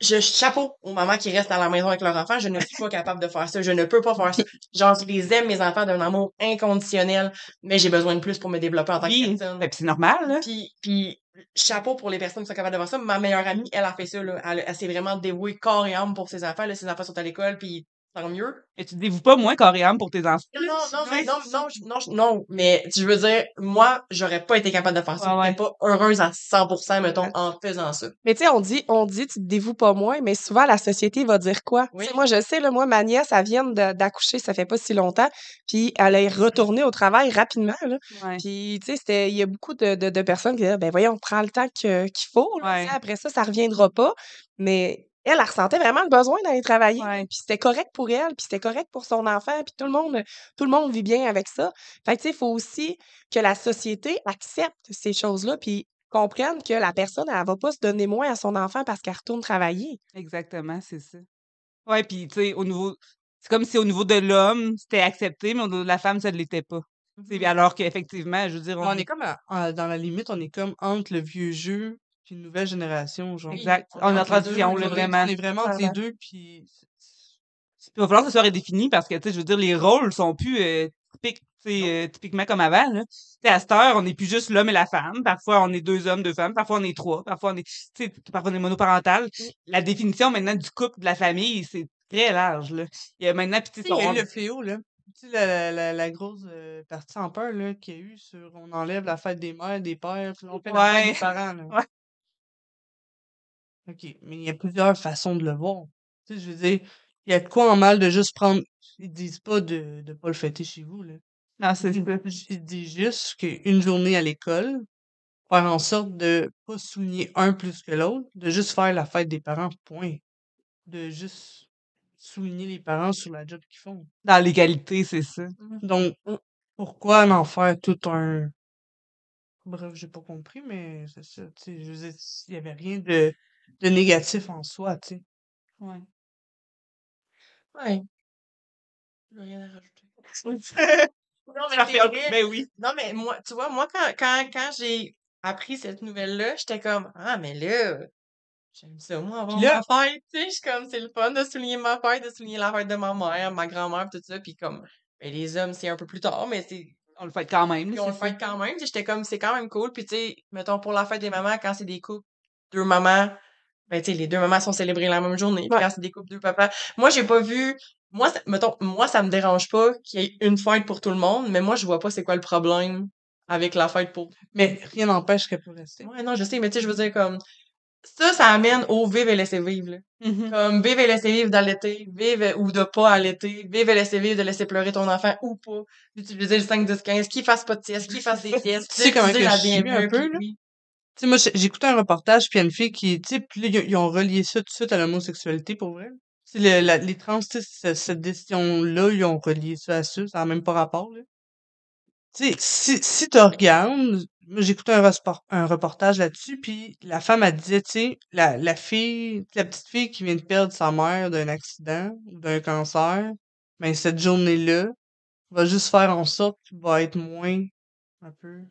je chapeau aux mamans qui restent à la maison avec leurs enfants. Je ne suis pas capable de faire ça. Je ne peux pas faire ça. Genre, je les aime, mes enfants, d'un amour inconditionnel, mais j'ai besoin de plus pour me développer en tant que personne. ben, puis c'est normal, là. Puis, puis, chapeau pour les personnes qui sont capables de faire ça. Ma meilleure amie, elle a fait ça, là. Elle, elle s'est vraiment dévouée corps et âme pour ses enfants. Là, ses enfants sont à l'école, puis tant mieux. Et tu te dévoues pas moins corps et âme pour tes enfants. Non, non, Ouais, mais non, non, non, non, mais je veux dire, moi, j'aurais pas été capable de faire ça. Ouais, Je serais pas heureuse à 100%, mettons, en faisant ça. Mais tu sais, on dit, on dit, tu te dévoues pas moins, mais souvent la société va dire quoi? Tu Oui. sais, moi, je sais, là, moi, ma nièce, elle vient d'accoucher, ça fait pas si longtemps, puis elle est retournée au travail rapidement, là. Ouais. Puis, tu sais, c'était, il y a beaucoup de, de, de personnes qui disaient, ben voyons, on prend le temps que- qu'il faut, là, Ouais. après ça, ça reviendra pas. Mais elle, elle ressentait vraiment le besoin d'aller travailler. Ouais. Puis c'était correct pour elle, puis c'était correct pour son enfant, puis tout le monde, tout le monde vit bien avec ça. Fait que, tu sais, il faut aussi que la société accepte ces choses-là, puis comprenne que la personne, elle va pas se donner moins à son enfant parce qu'elle retourne travailler. Exactement, c'est ça. Ouais, puis tu sais, au niveau. C'est comme si au niveau de l'homme, c'était accepté, mais au niveau de la femme, ça ne l'était pas. Sais, Alors qu'effectivement, je veux dire, On, on est comme à- à- dans la limite, on est comme entre le vieux jeu puis une nouvelle génération, genre. Exact. on est en transition, on là, vraiment. On est vraiment entre les deux, puis il va falloir que ça soit redéfini parce que, tu sais, je veux dire, les rôles sont plus euh, typiques, tu sais, euh, typiquement comme avant, là. Tu sais, à cette heure, on n'est plus juste l'homme et la femme. Parfois, on est deux hommes, deux femmes. Parfois, on est trois. Parfois, on est, tu sais, parfois, on est monoparental. La définition, maintenant, du couple, de la famille, c'est très large, là. Il y a maintenant, a on- eu le fléau, là. Tu sais, la, la, la, grosse euh, partie en peur, là, qu'il y a eu sur on enlève la fête des mères, des pères, puis on fait la fête Ouais. des parents, là. Ouais. OK, mais il y a plusieurs façons de le voir. Tu sais, je veux dire, il y a de quoi en mal de juste prendre... Ils disent pas de de pas le fêter chez vous, là. Non, c'est ça. Ils disent juste qu'une journée à l'école, faire en sorte de pas souligner un plus que l'autre, de juste faire la fête des parents, point. De juste souligner les parents sur la job qu'ils font. Dans l'égalité, c'est ça. Donc, Mm. pourquoi en faire tout un... Bref, j'ai pas compris, mais c'est ça, tu sais, je veux dire, il y avait rien de, de négatif en soi, tu sais. Ouais. Ouais. J'ai rien à rajouter. Non, mais vrai. Ben oui. Non, mais moi, tu vois, moi, quand, quand, quand j'ai appris cette nouvelle-là, j'étais comme, ah, mais là, j'aime ça, moi, avoir là- ma fête, tu sais, je suis comme, c'est le fun de souligner ma fête, de souligner la fête de ma mère, ma grand-mère, tout ça, puis comme, ben, les hommes, c'est un peu plus tard, mais c'est, On le fait quand même. puis on le fête quand même, j'étais comme, c'est quand même cool, puis tu sais, mettons, pour la fête des mamans, quand c'est des couples, deux mamans, ben, tu sais, les deux mamans sont célébrées la même journée, Ouais. quand c'est des couples, deux papas, moi, j'ai pas vu, moi, ça- mettons, moi, ça me dérange pas qu'il y ait une fête pour tout le monde, mais moi, je vois pas c'est quoi le problème avec la fête pour Mais rien n'empêche qu'elle peut rester. Ouais, non, je sais, mais tu sais, je veux dire, comme, ça, ça amène au vivre et laisser vivre, là. Mhm. Comme, vivre et laisser vivre d'allaiter, vivre ou de pas allaiter, vivre et laisser vivre de laisser pleurer ton enfant ou pas, d'utiliser le 5, 10, 15, qu'il fasse pas de sieste, qu'il fasse des siestes, Tu sais comment que je suis un peu, là? oui. Sais, moi, j'écoutais un reportage, puis il y a une fille qui, tu sais, là, ils, ont- relié ça tout de suite à l'homosexualité, pour vrai. Tu le- les trans, tu cette décision-là, ils ont relié ça à ça, ça n'a même pas rapport, là. Tu si, si tu regardes, j'écoutais un, un reportage là-dessus, puis la femme, elle disait, tu la, la fille, la petite fille qui vient de perdre sa mère d'un accident ou d'un cancer, ben, cette journée-là va juste faire en sorte qu'il va être moins, un peu,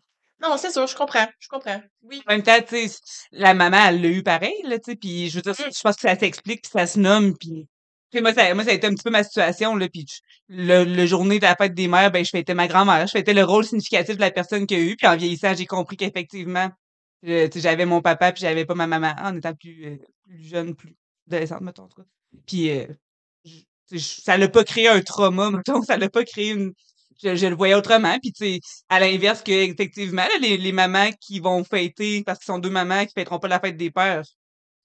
Non, c'est sûr, je comprends, je comprends. Oui. En même temps, tu sais, la maman, elle l'a eu pareil, là, tu sais, puis je veux dire, Mm. je pense que ça s'explique, puis ça se nomme, puis moi, ça, moi, ça a été un petit peu ma situation, là, puis le, le journée de la fête des mères, ben, je fêtais ma grand-mère, je fêtais le rôle significatif de la personne qu'il y a eu, puis en vieillissant, j'ai compris qu'effectivement, euh, tu sais, j'avais mon papa, puis j'avais pas ma maman, en étant plus, euh, plus jeune, plus adolescente, mettons, en tout cas. Puis, euh, ça l'a pas créé un trauma, mettons, ça l'a pas créé une... Je, je le voyais autrement, puis tu sais, à l'inverse que, effectivement, là, les, les mamans qui vont fêter, parce qu'ils sont deux mamans qui fêteront pas la fête des pères,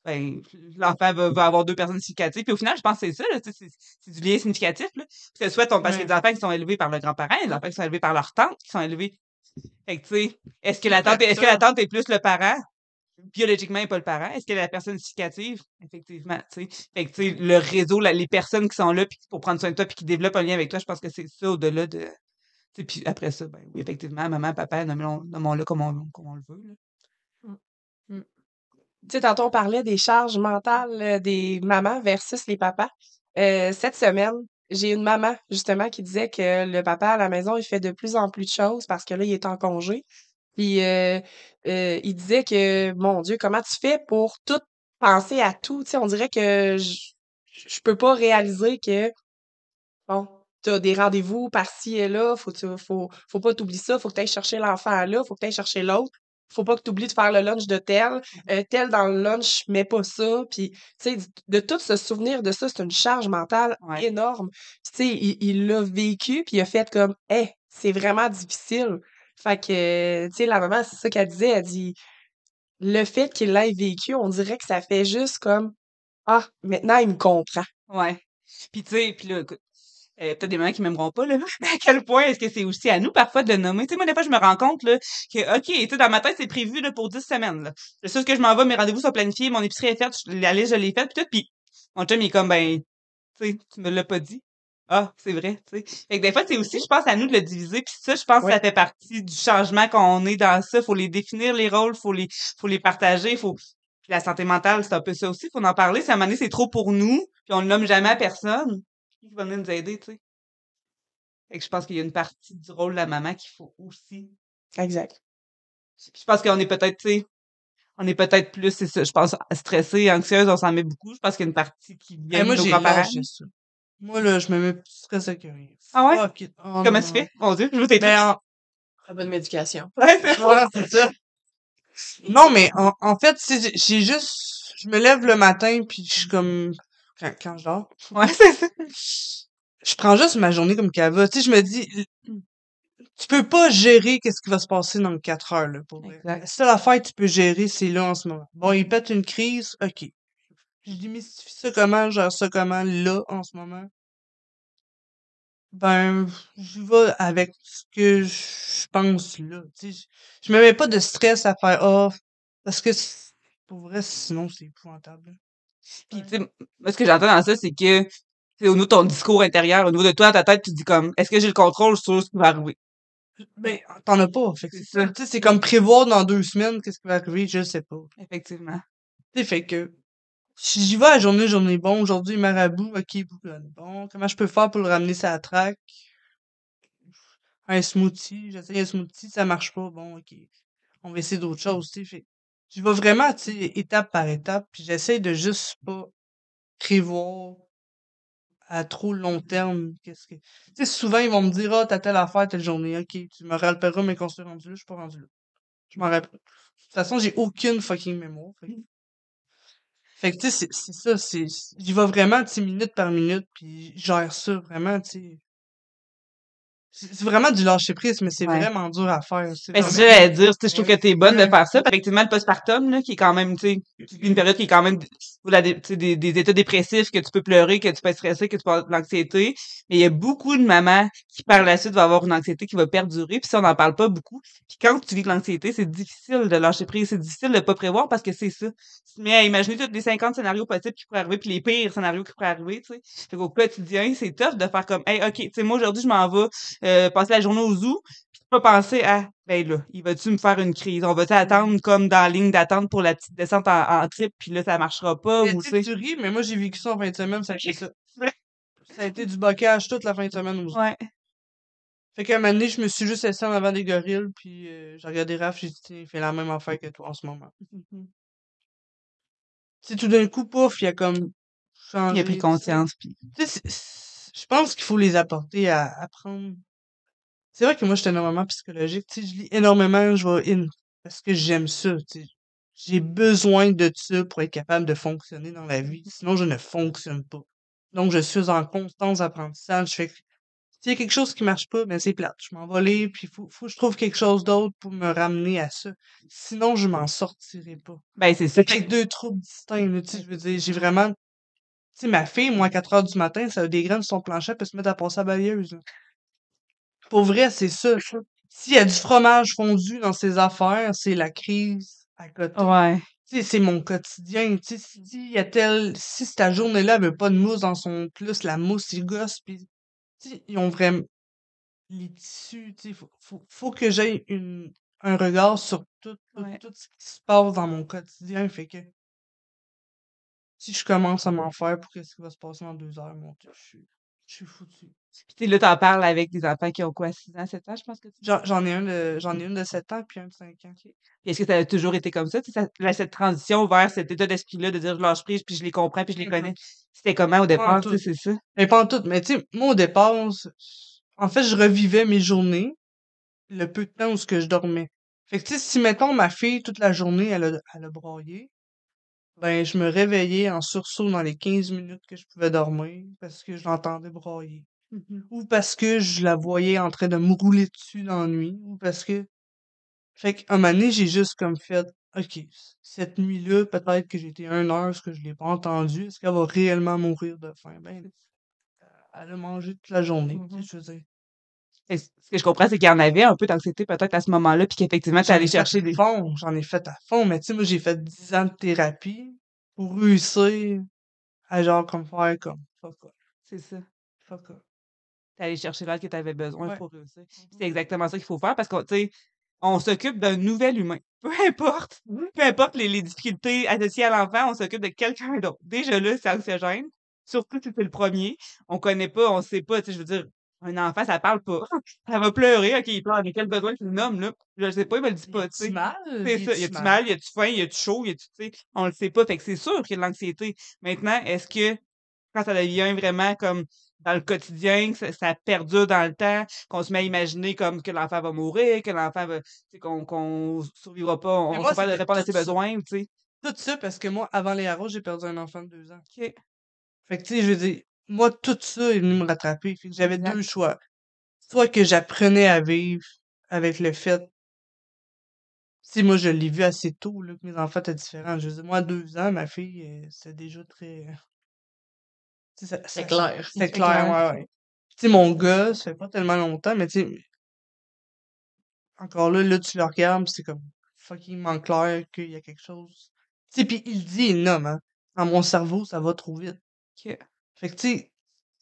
ben, l'enfant va, va avoir deux personnes significatives. Puis au final, je pense que c'est ça, là, tu sais, c'est du lien significatif. Là. Parce que soit ton, parce a des enfants qui sont élevés par le grand-parent, des enfants qui sont élevés par leur tante, qui sont élevés. Fait que, tu sais, est-ce que la tante, est-ce que la tante est plus le parent? Biologiquement, elle n'est pas le parent. Est-ce qu'elle est la personne significative? Effectivement, tu sais. Fait que, tu sais, le réseau, la- les personnes qui sont là pour prendre soin de toi puis qui développent un lien avec toi, je pense que c'est ça au-delà de. Sais, puis après ça, ben oui, effectivement, maman, papa, nommons- nommons-le comme on, comme on le veut. Là. Tu sais, tantôt, on parlait des charges mentales euh, des mamans versus les papas. Euh, cette semaine, j'ai une maman, justement, qui disait que le papa à la maison, il fait de plus en plus de choses parce que là, il est en congé. Puis, euh, il disait que, mon Dieu, comment tu fais pour tout penser à tout? Tu sais, on dirait que je, je peux pas réaliser que, bon, t'as des rendez-vous par-ci et là, faut, tu, faut, faut pas t'oublier ça, faut que tu ailles chercher l'enfant là, faut que tu ailles chercher l'autre faut pas que tu oublies de faire le lunch de tel, euh, tel dans le lunch, mets pas ça, puis tu sais, de tout se souvenir de ça, c'est une charge mentale Ouais. énorme. Puis tu sais, il l'a vécu, puis il a fait comme, eh, c'est vraiment difficile. Fait que, tu sais, la maman, c'est ça qu'elle disait, elle dit, le fait qu'il l'ait vécu, on dirait que ça fait juste comme, ah, maintenant il me comprend. Ouais. Puis tu sais, puis là, écoute, euh, peut-être des mamans qui m'aimeront pas, là, mais à quel point est-ce que c'est aussi à nous parfois de le nommer? Tu sais, moi, des fois, je me rends compte là, que, OK, tu sais, dans ma tête, c'est prévu là, pour 10 semaines. Là. C'est sûr que je m'en vais, mes rendez-vous sont planifiés, mon épicerie est faite, je- la liste, je l'ai faite, puis tout, puis mon chum, il est comme, ben, tu sais, tu me l'as pas dit. Ah, c'est vrai, tu sais. Fait que des fois, c'est aussi, je pense, à nous de le diviser, puis ça, je pense que ça fait partie du changement qu'on est dans ça. Faut les définir, les rôles, faut les, faut les partager, faut... Puis la santé mentale, c'est un peu ça aussi, faut en parler. Si à un moment donné, c'est trop pour nous, puis on le nomme jamais à personne, qui va venir nous aider, tu sais? Fait que je pense qu'il y a une partie du rôle de la maman qu'il faut aussi. Exact. Puis je pense qu'on est peut-être, tu sais, on est peut-être plus, c'est ça, je pense, stressé, anxieuse, on s'en met beaucoup. Je pense qu'il y a une partie qui vient de moi, nos j'ai grands-parents. ça. Moi, là, je me mets plus stressé que rien. Ah ouais? Oh, Comment non, tu fais? Mon Dieu, je veux tes Ben, en- Très bonne médication. Ouais, c'est ça. Voilà, ça. Non, mais en, en fait, c'est- j'ai j'ai juste... Je me lève le matin, puis je suis comme... Quand, quand je dors, Ouais, c'est ça. je prends juste ma journée comme qu'elle va. Tu sais, je me dis... Tu peux pas gérer qu'est-ce qui va se passer dans quatre heures, là, pour vrai. La seule affaire que tu peux gérer, c'est là, en ce moment. Bon, il pète une crise, OK. Je démystifie ça comment, je gère ça comment, là, en ce moment? Ben, je vais avec ce que je pense, là. Tu sais, je me mets pas de stress à faire, ah, parce que, pour vrai, sinon, c'est épouvantable. Puis, tu sais, moi, ce que j'entends dans ça, c'est que, c'est au niveau de ton discours intérieur, au niveau de toi, dans ta tête, tu te dis comme, est-ce que j'ai le contrôle sur ce qui va arriver? Ben, t'en as pas. Fait que C'est ça. ça. Tu sais, c'est comme prévoir dans deux semaines qu'est-ce qui va arriver, je sais pas. Effectivement. Tu sais, fait que, si j'y vais à journée, journée bon, aujourd'hui, marabout, ok, boucle bon, comment je peux faire pour le ramener la traque? Un smoothie, j'essaye un smoothie, ça marche pas, bon, ok. On va essayer d'autres choses, tu sais, fait. Je vais vraiment, tu sais, étape par étape, puis j'essaye de juste pas prévoir à trop long terme qu'est-ce que. Tu sais, souvent, ils vont me dire, ah, t'as telle affaire, telle journée, ok, tu me rappelleras, mais quand je suis rendu là, je suis pas rendu là. Je m'en rappelle. De toute façon, j'ai aucune fucking mémoire. Fait, que- fait que, tu sais, c'est ça, J'y vais vraiment, tu sais, minute par minute, puis je gère ça vraiment, tu sais. C'est vraiment du lâcher prise, mais c'est Ouais. vraiment dur à faire. C'est Ben, c'est ça à dire. Tu sais, je trouve que t'es bonne de faire ça. Effectivement, le postpartum, là, qui est quand même, tu sais, une période qui est quand même, la des, des états dépressifs, que tu peux pleurer, que tu peux être stressé, que tu peux avoir de l'anxiété. Mais il y a beaucoup de mamans qui, par la suite, vont avoir une anxiété qui va perdurer. Puis ça, on n'en parle pas beaucoup. Puis quand tu vis de l'anxiété, c'est difficile de lâcher prise. C'est difficile de pas prévoir parce que c'est ça. Mets à imaginer tous les 50 scénarios possibles qui pourraient arriver, puis les pires scénarios qui pourraient arriver, tu sais. Fait qu'au quotidien, c'est tough de faire comme, hey, OK, tu sais, moi, aujourd'hui, je m'en vais euh, passer la journée au zoo, puis pas penser à, ben là, il va-tu me faire une crise? On va-tu attendre comme dans la ligne d'attente pour la petite descente en, en trip, puis là, ça marchera pas, Mais ou tu tu sais, sais? tu ris, mais moi, j'ai vécu ça en fin de semaine, ça a été ça. Ça a été du bocage toute la fin de semaine aux Ouais. Fait qu'à un moment donné, je me suis juste assis en avant des gorilles, puis euh, j'ai regardé Raph, j'ai dit, il fait la même affaire que toi en ce moment. Tu sais, tout d'un coup, pouf, il y a comme. Il a pris conscience, puis Tu sais, c'est- c'est- je pense qu'il faut les apporter à apprendre. C'est vrai que moi, je suis énormément psychologique. Tu sais, je lis énormément, je vais in parce que j'aime ça. tu sais. J'ai besoin de ça pour être capable de fonctionner dans la vie. Sinon, je ne fonctionne pas. Donc, je suis en constant apprentissage. Je fais que s'il y a quelque chose qui marche pas, ben c'est plate. Je m'en vais aller, puis faut, faut que je trouve quelque chose d'autre pour me ramener à ça. Sinon, je m'en sortirai pas. ben c'est ça. C'est avec deux troubles distincts, là, tu sais, je veux dire, j'ai vraiment... Tu sais, ma fille, moi, à 4 heures du matin, ça a des graines sur son plancher, elle peut se mettre à passer à la balayeuse, là. Pour vrai, c'est ça. S'il y a du fromage fondu dans ses affaires, c'est la crise à côté. Ouais. Tu sais, c'est mon quotidien. Tu sais, si il y a tel... Si cette journée-là, elle veut pas de mousse dans son plus, la mousse, il gosse, puis... Tu sais, ils ont vraiment... Les tissus, tu sais, faut, faut, faut que j'aie une... un regard sur tout, tout, Ouais. tout ce qui se passe dans mon quotidien, fait que... Si je commence à m'en faire pour qu'est-ce qui va se passer dans deux heures, mon Dieu, je suis, je suis foutu. Puis tu sais, là, t'en parles avec des enfants qui ont quoi, 6 ans, 7 ans, je pense que tu J'en j'en ai un de, j'en ai une de 7 ans puis un de 5 ans. Puis est-ce que ça a toujours été comme ça? Tu sais, ça- là, cette transition vers cet état d'esprit-là de dire je lâche prise, puis je les comprends, puis je les connais. C'était comment au départ? Tu sais, c'est ça? Mais pas en tout. Mais tu sais, moi, au départ, en fait, je revivais mes journées le peu de temps où ce que je dormais. Fait que tu sais, si, mettons, ma fille, toute la journée, elle a, elle a broyé, ben, je me réveillais en sursaut dans les 15 minutes que je pouvais dormir parce que je l'entendais broyer. Ou parce que je la voyais en train de me rouler dessus dans la nuit. Ou parce que... Fait qu'à un moment donné, j'ai juste comme fait, OK, cette nuit-là, peut-être que été un heure parce que je l'ai pas entendu. Est-ce qu'elle va réellement mourir de faim? Ben, elle a mangé toute la journée. Je veux dire. Ce que je comprends, c'est qu'il y en avait un peu d'anxiété peut-être à ce moment-là, puis qu'effectivement, tu allé chercher des. fond, j'en ai fait à fond, mais tu sais, moi, j'ai fait 10 ans de thérapie pour réussir à genre comme faire comme fuck C'est ça. fuck off. T'es allé chercher l'aide que tu avais besoin Ouais. pour réussir. C'est exactement ça qu'il faut faire parce qu'on, tu sais, on s'occupe d'un nouvel humain. Peu importe, peu importe les, les difficultés associées à l'enfant, on s'occupe de quelqu'un d'autre. Déjà là, c'est anxiogène. Surtout si c'est le premier. On connaît pas, on sait pas, tu sais, je veux dire, un enfant, ça parle pas. Ça va pleurer, ok, il pleure, mais quel besoin tu le nommes, là? Je sais pas, il me le dit pas, tu sais. mal? C'est ça. Y a-tu mal? Y a-tu faim? Y a-tu chaud? Y a-tu, tu sais, on le sait pas. Fait que c'est sûr qu'il y a de l'anxiété. Maintenant, est-ce que quand ça devient vraiment comme dans le quotidien, que ça, ça perdure dans le temps, qu'on se met à imaginer comme que l'enfant va mourir, que l'enfant va, tu sais, qu'on, qu'on survivra pas, on moi, pas de répondre à ses besoins, tu sais? Tout ça parce que moi, avant les arrows, j'ai perdu un enfant de deux ans. OK. Fait que tu sais, je veux dire, moi, tout ça est venu me rattraper. Fait que j'avais deux choix. Soit que j'apprenais à vivre avec le fait. Sais, moi, je l'ai vu assez tôt, là, que mes enfants étaient différents. Je veux dire, moi, à deux ans, ma fille, c'est déjà très. C'est clair. C'est clair, ouais, ouais. Tu sais, mon gars, ça fait pas tellement longtemps, mais tu sais, encore là, là, tu le regardes, pis c'est comme fucking clair qu'il y a quelque chose. Tu sais, pis il dit, il nomme, hein. Dans mon cerveau, ça va trop vite. OK. Fait que, tu sais,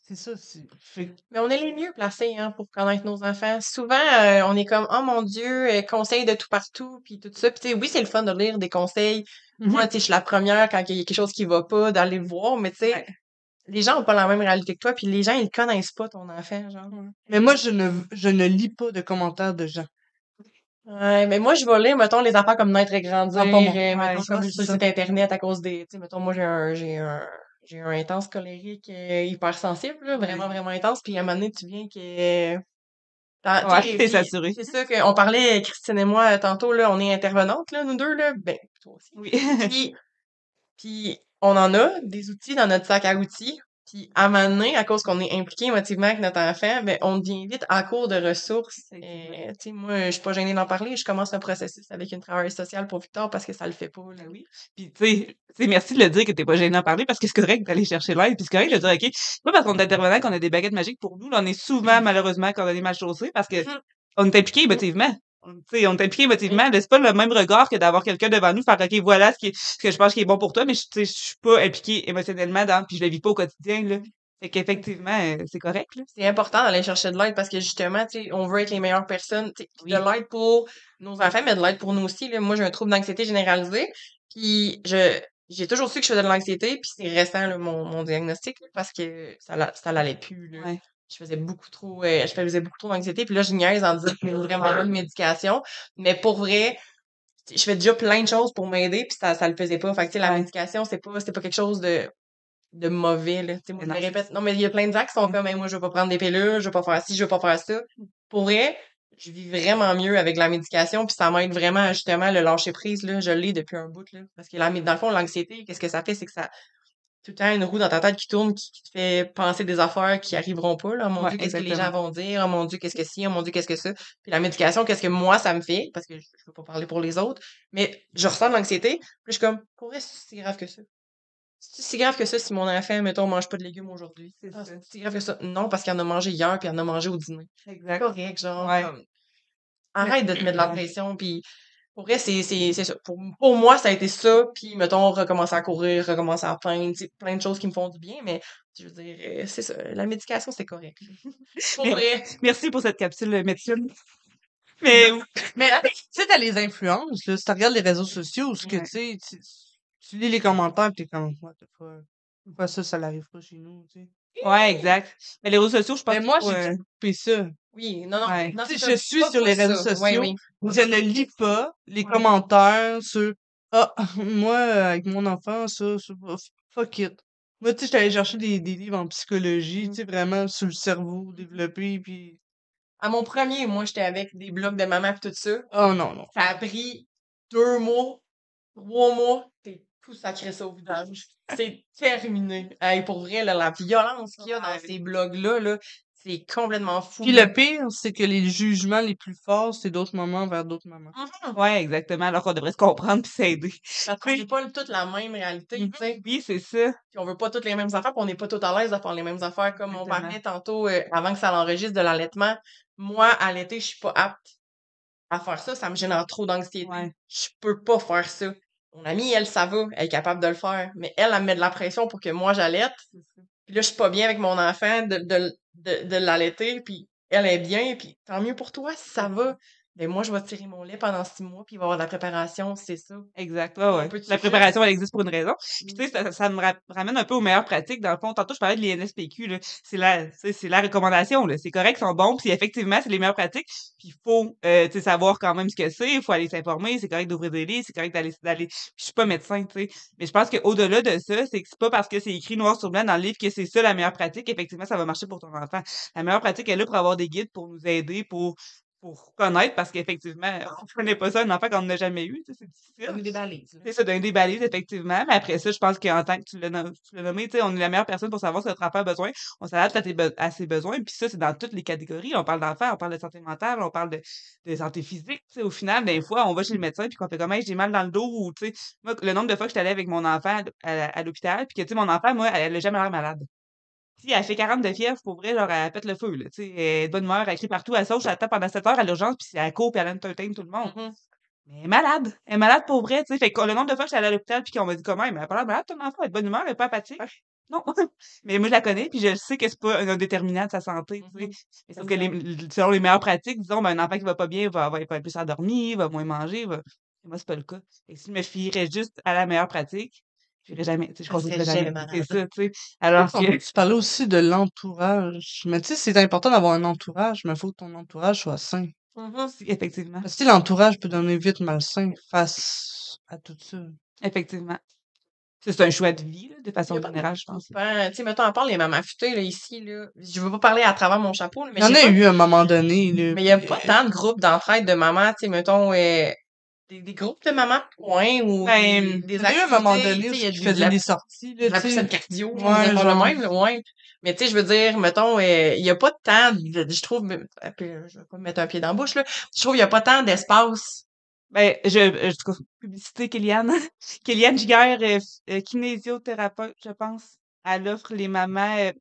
c'est ça, c'est. Fait Mais on est les mieux placés hein, pour connaître nos enfants. Souvent, euh, on est comme, oh mon Dieu, euh, conseils de tout partout, puis tout ça. Puis tu sais, oui, c'est le fun de lire des conseils. Moi, tu sais, je suis la première quand il y a quelque chose qui va pas, d'aller le voir, mais tu sais, Ouais. les gens ont pas la même réalité que toi, puis les gens, ils connaissent pas ton enfant, genre. Mais moi, je ne, je ne lis pas de commentaires de gens. Ouais, mais moi, je vais lire, mettons, les affaires comme Naître et Grandir, Ah, pas moi. euh, Ouais, mettons, comme sur le site Internet à cause des, tu sais, mettons, moi, j'ai un, j'ai un, j'ai un intense colérique euh, hyper sensible, là, vraiment, vraiment intense, puis à un moment donné, tu viens que... Ouais, tu sais, t'es puis assuré. C'est ça qu'on parlait, Christine et moi, tantôt, là, on est intervenantes, là, nous deux, là, ben, toi aussi. Oui. Puis, puis on en a des outils dans notre sac à outils. Puis à un moment donné, à cause qu'on est impliqué émotivement avec notre enfant, ben on devient vite en cours de ressources. Et, tu sais, moi, je suis pas gênée d'en parler. Je commence un processus avec une travailleuse sociale pour Victor parce que ça le fait pas. Là. Ben oui. Puis, tu sais, merci de le dire que t'es pas gêné d'en parler parce que c'est correct d'aller chercher l'aide. Puis c'est correct de dire, OK, c'est pas parce qu'on est intervenant qu'on a des baguettes magiques pour nous. Là, on est souvent, malheureusement, condamné mal chaussé parce que Mhm. on est impliqué émotivement. On- Tu sais, on est impliqué émotivement. là, C'est pas le même regard que d'avoir quelqu'un devant nous, faire, OK, voilà ce, qui est- ce que je pense qui est bon pour toi, mais je, suis pas impliqué émotionnellement dans, puis je le vis pas au quotidien, là. Fait qu'effectivement, euh, c'est correct. C'est important d'aller chercher de l'aide parce que justement, on veut être les meilleures personnes. Oui. De l'aide pour nos enfants, mais de l'aide pour nous aussi. Là. Moi, j'ai un trouble d'anxiété généralisé. Puis je j'ai toujours su que je faisais de l'anxiété, puis c'est récent là, mon, mon diagnostic là, parce que ça, ça l'allait plus. Là. Ouais. Je faisais beaucoup trop, euh, je faisais beaucoup trop d'anxiété, puis là, je niaise en disant que j'ai vraiment pas de médication. Mais pour vrai, je fais déjà plein de choses pour m'aider, puis ça, ça le faisait pas. Fait que, tu sais, la médication, c'est pas, c'est pas quelque chose de de mauvais, là. Tu sais, moi, je me répète. Non, mais il y a plein de gens qui sont Mmh. comme, Hey, moi, je vais pas prendre des pilules, je vais pas faire ci, je vais pas faire ça. Pour vrai, je vis vraiment mieux avec la médication, puis ça m'aide vraiment justement le lâcher prise, là. Je l'ai depuis un bout, là. Parce que la, mé- dans le fond, l'anxiété, qu'est-ce que ça fait? C'est que ça, tout le temps une roue dans ta tête qui tourne, qui, qui te fait penser des affaires qui arriveront pas, là. Oh mon Ouais, Dieu, qu'est-ce que les gens vont dire? Oh mon Dieu, qu'est-ce que si? Oh mon Dieu, qu'est-ce que ça? Puis la médication, qu'est-ce que moi, ça me fait? Parce que je, je peux pas parler pour les autres. Mais je ressens de l'anxiété. Puis je suis comme, pour vrai, c'est si grave que ça? C'est si grave que ça si mon enfant, mettons, mange pas de légumes aujourd'hui? C'est Ah, si grave que ça? Non, parce qu'il en a mangé hier, puis il en a mangé au dîner. C'est Exact. correct, genre. Ouais. comme, arrête de te mettre de la pression, puis pour vrai, c'est c'est- c'est ça. Pour, pour moi, ça a été ça, puis mettons, recommencer à courir, recommencer à peindre, plein de choses qui me font du bien, mais je veux dire, euh, c'est ça. La médication, c'est correct. Pour vrai. Merci pour cette capsule euh, médecine. Mais Mais tu sais, t'as les influences, là. Si tu regardes les réseaux sociaux, ce que tu sais, tu- lis les commentaires pis t'es comme, what the fuck? Pourquoi ça, ça n'arrive pas chez nous, tu sais? Ouais, exact. Mais les réseaux sociaux, je pense Mais moi, faut, j'ai euh, coupé ça. Oui, non, non. Ouais. non, ça, je suis sur les réseaux sociaux. oui. Je ne lis pas les commentaires sur Ah, moi, avec mon enfant, ça, ça fuck it. Moi, tu sais, j'étais allée chercher des, des livres en psychologie, tu sais, vraiment sur le cerveau développé, puis À mon premier, moi, j'étais avec des blogs de maman pis tout ça. oh non, non. Ça a pris deux mois, trois mois, t'es tout sacré ça au visage. C'est terminé. Hey, pour vrai, là, la violence qu'il y a dans ces blogs-là, là, c'est complètement fou. Puis le pire, c'est que les jugements les plus forts, c'est d'autres mamans vers d'autres mamans. Mhm. Ouais, exactement. Alors qu'on devrait se comprendre puis s'aider. Parce qu'on n'est pas toute la même réalité, Mhm. tu sais. Oui, c'est ça. Puis on veut pas toutes les mêmes affaires, puis on n'est pas tout à l'aise à faire les mêmes affaires. Comme on parlait tantôt, euh, avant que ça l'enregistre de l'allaitement, moi, allaiter, je suis pas apte à faire ça. Ça me génère trop d'anxiété. Ouais. Je peux pas faire ça. Mon amie, elle, ça va, elle est capable de le faire. Mais elle, elle me met de la pression pour que moi, j'allaite. Puis là, je suis pas bien avec mon enfant de, de, de, de l'allaiter, puis elle est bien, puis tant mieux pour toi ça va. Mais moi, je vais tirer mon lait pendant six mois, puis il va y avoir de la préparation, c'est ça. Exact. Ouais, ouais. La préparation, elle existe pour une raison. Puis, tu sais, ça, ça me ra- ramène un peu aux meilleures pratiques. Dans le fond, tantôt, je parlais de l'INSPQ, là. C'est la, c'est la recommandation, là. C'est correct, ils sont bons, puis effectivement, c'est les meilleures pratiques. Puis, il faut, euh, tu sais, savoir quand même ce que c'est. Il faut aller s'informer. C'est correct d'ouvrir des livres. C'est correct d'aller, d'aller. Je suis pas médecin, tu sais. Mais je pense qu'au-delà de ça, c'est que c'est pas parce que c'est écrit noir sur blanc dans le livre que c'est ça la meilleure pratique. Effectivement, ça va marcher pour ton enfant. La meilleure pratique est là pour avoir des guides, pour nous aider, pour, pour connaître, parce qu'effectivement, on connaît pas ça, un enfant qu'on n'a jamais eu, c'est difficile. Donner des balises. C'est ça, donner des balises, effectivement. Mais après ça, je pense qu'en tant que tu l'as nommé, tu sais, on est la meilleure personne pour savoir ce que notre enfant a besoin. On s'adapte à, be- à ses besoins. Puis ça, c'est dans toutes les catégories. On parle d'enfants, on parle de santé mentale, on parle de, de santé physique. Au final, des fois, on va chez le médecin puis qu'on fait comme, Hey, j'ai mal dans le dos ou, tu sais, moi, le nombre de fois que j'étais allée avec mon enfant à, à- à l'hôpital puis que, tu sais, mon enfant, moi, elle, elle a jamais l'air malade. Si elle fait 40 de fièvre, pour vrai, genre, elle pète le feu, là, tu sais. Elle est de bonne humeur, elle crie partout, elle saute, elle tape pendant 7 heures à l'urgence puis elle court puis elle entertain tout le monde. Mhm. Mais elle est malade. Elle est malade pour vrai, tu sais. Fait que le nombre de fois que allée à l'hôpital puis qu'on m'a dit comment, mais elle a pas l'air malade, ton enfant, elle est de bonne humeur, elle est pas apathique? Non. mais moi, je la connais puis je sais que c'est pas un déterminant de sa santé, tu sais. Mhm. Mais sauf que les, selon les meilleures pratiques, disons, ben, un enfant qui va pas bien va, va, être plus endormi, va moins manger, va. Moi, c'est pas le cas. Et si je me fierais juste à la meilleure pratique, je n'irais jamais, tu sais, je consulterais serait jamais. C'est ça, tu sais. Alors que, Tu parlais aussi de l'entourage. Mais tu sais, c'est important d'avoir un entourage, mais il faut que ton entourage soit sain. Si, effectivement, Parce que l'entourage peut donner vite malsain face à tout ça. effectivement. C'est un choix de vie, là, de façon générale, je pense. Ben, tu sais, mettons, à part les mamans futées, là, ici, là, je veux pas parler à travers mon chapeau, là, mais Il y en a pas- eu à un moment donné. Là, Mais il y a pas euh, tant de groupes d'entraide de mamans, tu sais, mettons, euh, des, des groupes de mamans de coin ou Ben, des, à un moment donné de la, des sorties. de Là, la cardio, je Ouais, pas genre. le même, là, ouais. Mais tu sais, je veux dire, mettons, euh, il y a pas tant, de, je trouve, mais- euh, euh, je vais pas me mettre un pied dans la bouche, là, je trouve qu'il y a pas tant d'espace. Ben, je, je trouve publicité Kéliane. Kéliane Giguère, euh, kinésiothérapeute, je pense. Elle offre les mamans,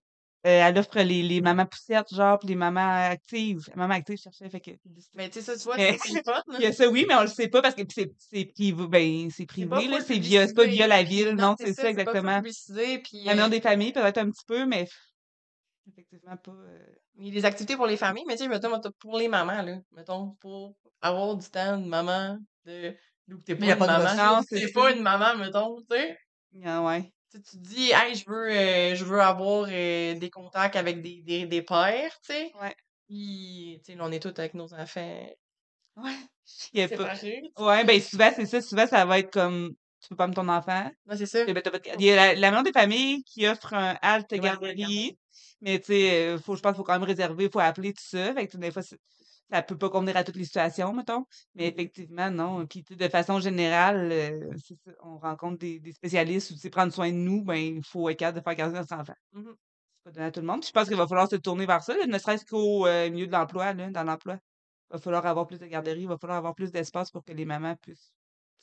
elle offre les, les mamans poussettes, genre, pis les mamans actives. Mamans actives, je cherchais, fait que. Mais tu sais, ça, tu vois, Mais- c'est le fun, là. Il y a ça, oui, mais on le sait pas parce que c'est, c'est privé, ben, c'est privé, là, c'est via, pas via la ville, puis non, c'est ça, exactement. puis, La maison euh, des familles, peut-être un petit peu, mais effectivement pas, euh, Il y a des activités pour les familles, mais tu sais, mettons, pour les mamans, là, mettons, pour avoir du temps de maman, de, d'où t'es pas une maman, c'est pas une maman, mettons, tu sais. ah ouais. Tu te dis, hey, je veux, euh, je veux avoir euh, des contacts avec des, des, des pères, tu sais. Ouais. Puis, tu sais, on est tous avec nos enfants Ouais. Il y a pas. Ouais, ben souvent, c'est ça. Souvent, ça va être comme tu peux pas mettre ton enfant? Ouais, c'est ça. Eh ben, t'as pas de- Il y a la, la maison des familles qui offre un halte Ouais, garderie. Mais tu sais, euh, faut, je pense qu'il faut quand même réserver, il faut appeler tout ça. Fait que des fois, ça peut pas convenir à toutes les situations, mettons. Mais effectivement, non. Puis de façon générale, euh, ça, on rencontre des, des spécialistes ou prendre soin de nous, ben il faut être capable de faire garder notre enfant. Mhm. C'est pas donné à tout le monde. Puis je pense qu'il va falloir se tourner vers ça, là, ne serait-ce qu'au euh, milieu de l'emploi, dans l'emploi. Il va falloir avoir plus de garderies, il va falloir avoir plus d'espace pour que les mamans puissent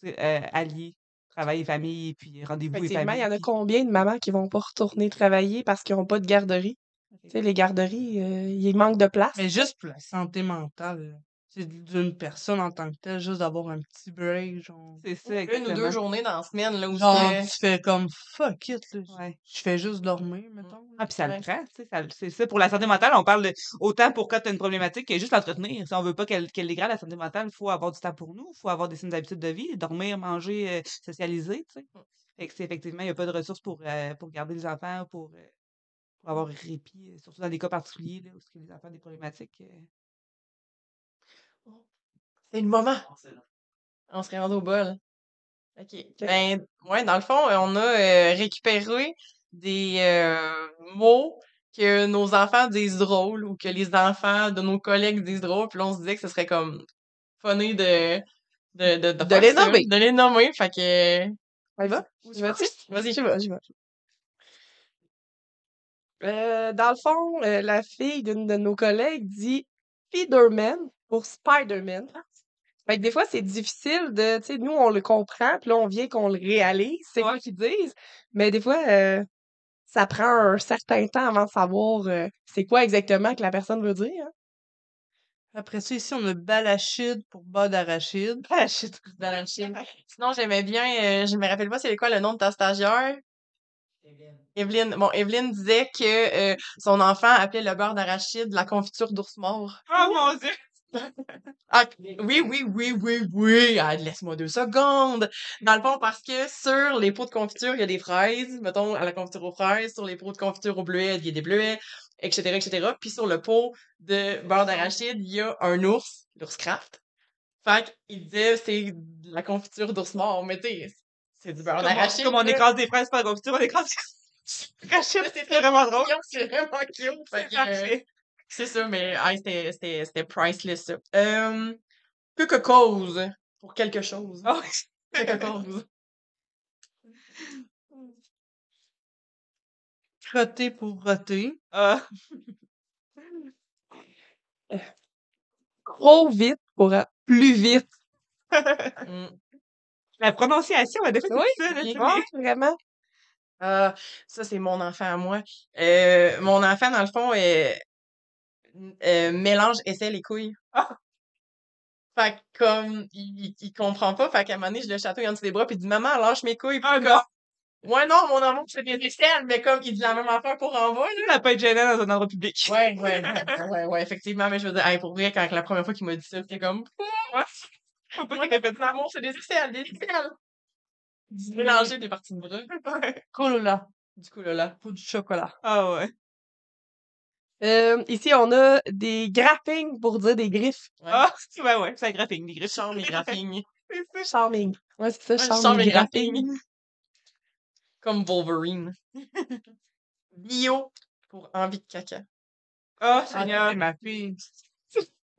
euh, allier travail et famille, puis rendez-vous et Effectivement, il y en a famille. combien de mamans qui vont pas retourner travailler parce qu'ils n'ont pas de garderie? Tu sais, les garderies, euh, il manque de place. Mais juste pour la santé mentale, c'est d'une personne en tant que telle, juste d'avoir un petit break, genre. C'est ça, Une ou deux journées dans la semaine, là, où Genre, tu fais comme fuck it, là. Ouais. Je fais juste dormir, mettons. Ah, puis ça Ouais. le prend, tu sais, ça- c'est ça. Pour la santé mentale, on parle de, autant pour quand tu as une problématique que juste l'entretenir. Si on veut pas qu'elle qu'elle dégrade la santé mentale, il faut avoir du temps pour nous, il faut avoir des saines habitudes de vie, dormir, manger, euh, socialiser, tu sais. Fait que c'est effectivement, il n'y a pas de ressources pour, euh, pour garder les enfants, pour, euh, pour avoir répit, euh, surtout dans des cas particuliers, là, où les enfants ont des problématiques. euh. C'est le moment. On serait rendu au bol. OK. Ben, ouais, dans le fond, euh, on a euh, récupéré des euh, mots que nos enfants disent drôles ou que les enfants de nos collègues disent drôles. Puis là, on se disait que ce serait comme funny de, de, de, De les nommer. De les nommer. Fait que. Y va? Vas-y. J'y vais. Euh, dans le fond, euh, la fille d'une de nos collègues dit Spiderman pour Spider-Man. Fait que des fois, c'est difficile de, tu sais, nous, on le comprend, puis là, on vient qu'on le réalise, c'est quoi qu'ils disent. Mais des fois, euh, ça prend un certain temps avant de savoir c'est quoi exactement que la personne veut dire. hein. Après ça, ici, on a balachide pour bas d'arachide. Shit, d'arachide. Sinon, j'aimais bien, euh, je me rappelle pas c'est quoi le nom de ta stagiaire. Evelyne. Bon, Evelyne disait que euh, son enfant appelait le beurre d'arachide la confiture d'ours mort. Oh mon Dieu! Ah, oui, oui, oui, oui, oui. Ah, laisse-moi deux secondes. Dans le fond, parce que sur les pots de confiture, il y a des fraises. Mettons, à la confiture aux fraises. Sur les pots de confiture au bleuet, il y a des bleuets, etc., etc. Puis sur le pot de beurre d'arachide, il y a un ours, l'ours craft. Fait qu'il disait, c'est la confiture d'ours mort. Mais tu c'est du beurre Comme on, d'arachide. comme on écrase des fraises par confiture, on écrase des Rachid, c'est vraiment drôle. C'est vraiment cute. C'est que, euh, parfait. C'est ça, mais ah, c'était, c'était, c'était priceless, ça. Euh, quelque cause pour quelque chose. Ah Quelque cause. Frotter pour rotter. Ah, Trop vite pour plus vite. Mm. la prononciation, elle, c'est Oui, ça, là, vraiment. Ah, ça, c'est mon enfant à moi. Euh, mon enfant, dans le fond, euh, euh, mélange essaie les couilles. Ah. Fait que, comme, il, il, comprend pas, fait qu'à un moment donné, je le chatouille en dessous des bras, puis il dit, maman, lâche mes couilles. Ah, comme, non. ouais, non, mon amour, c'est des aisselles, mais comme, il dit la même affaire pour envoi, là. Ça peut être gênant dans un endroit public. Ouais, ouais, ouais, ouais, ouais, effectivement, mais je veux dire, hey, pour vrai, quand la première fois qu'il m'a dit ça, c'était comme, Faut pas qu'il de l'amour, c'est des aisselles, des aisselles. Mélanger des parties de bras. Colola. Du là. Pour du chocolat. Ah ouais. Euh, ici, on a des grappings pour dire des griffes. Ouais. Ah, ouais, ouais, c'est un graphing, des griffes. Charme et graphing. C'est ça. Charming. Ouais, c'est ça, Ouais, charming. charme et grapping. grapping. Comme Wolverine. Bio pour envie de caca. Ah, Ah, Seigneur. c'est ma fille.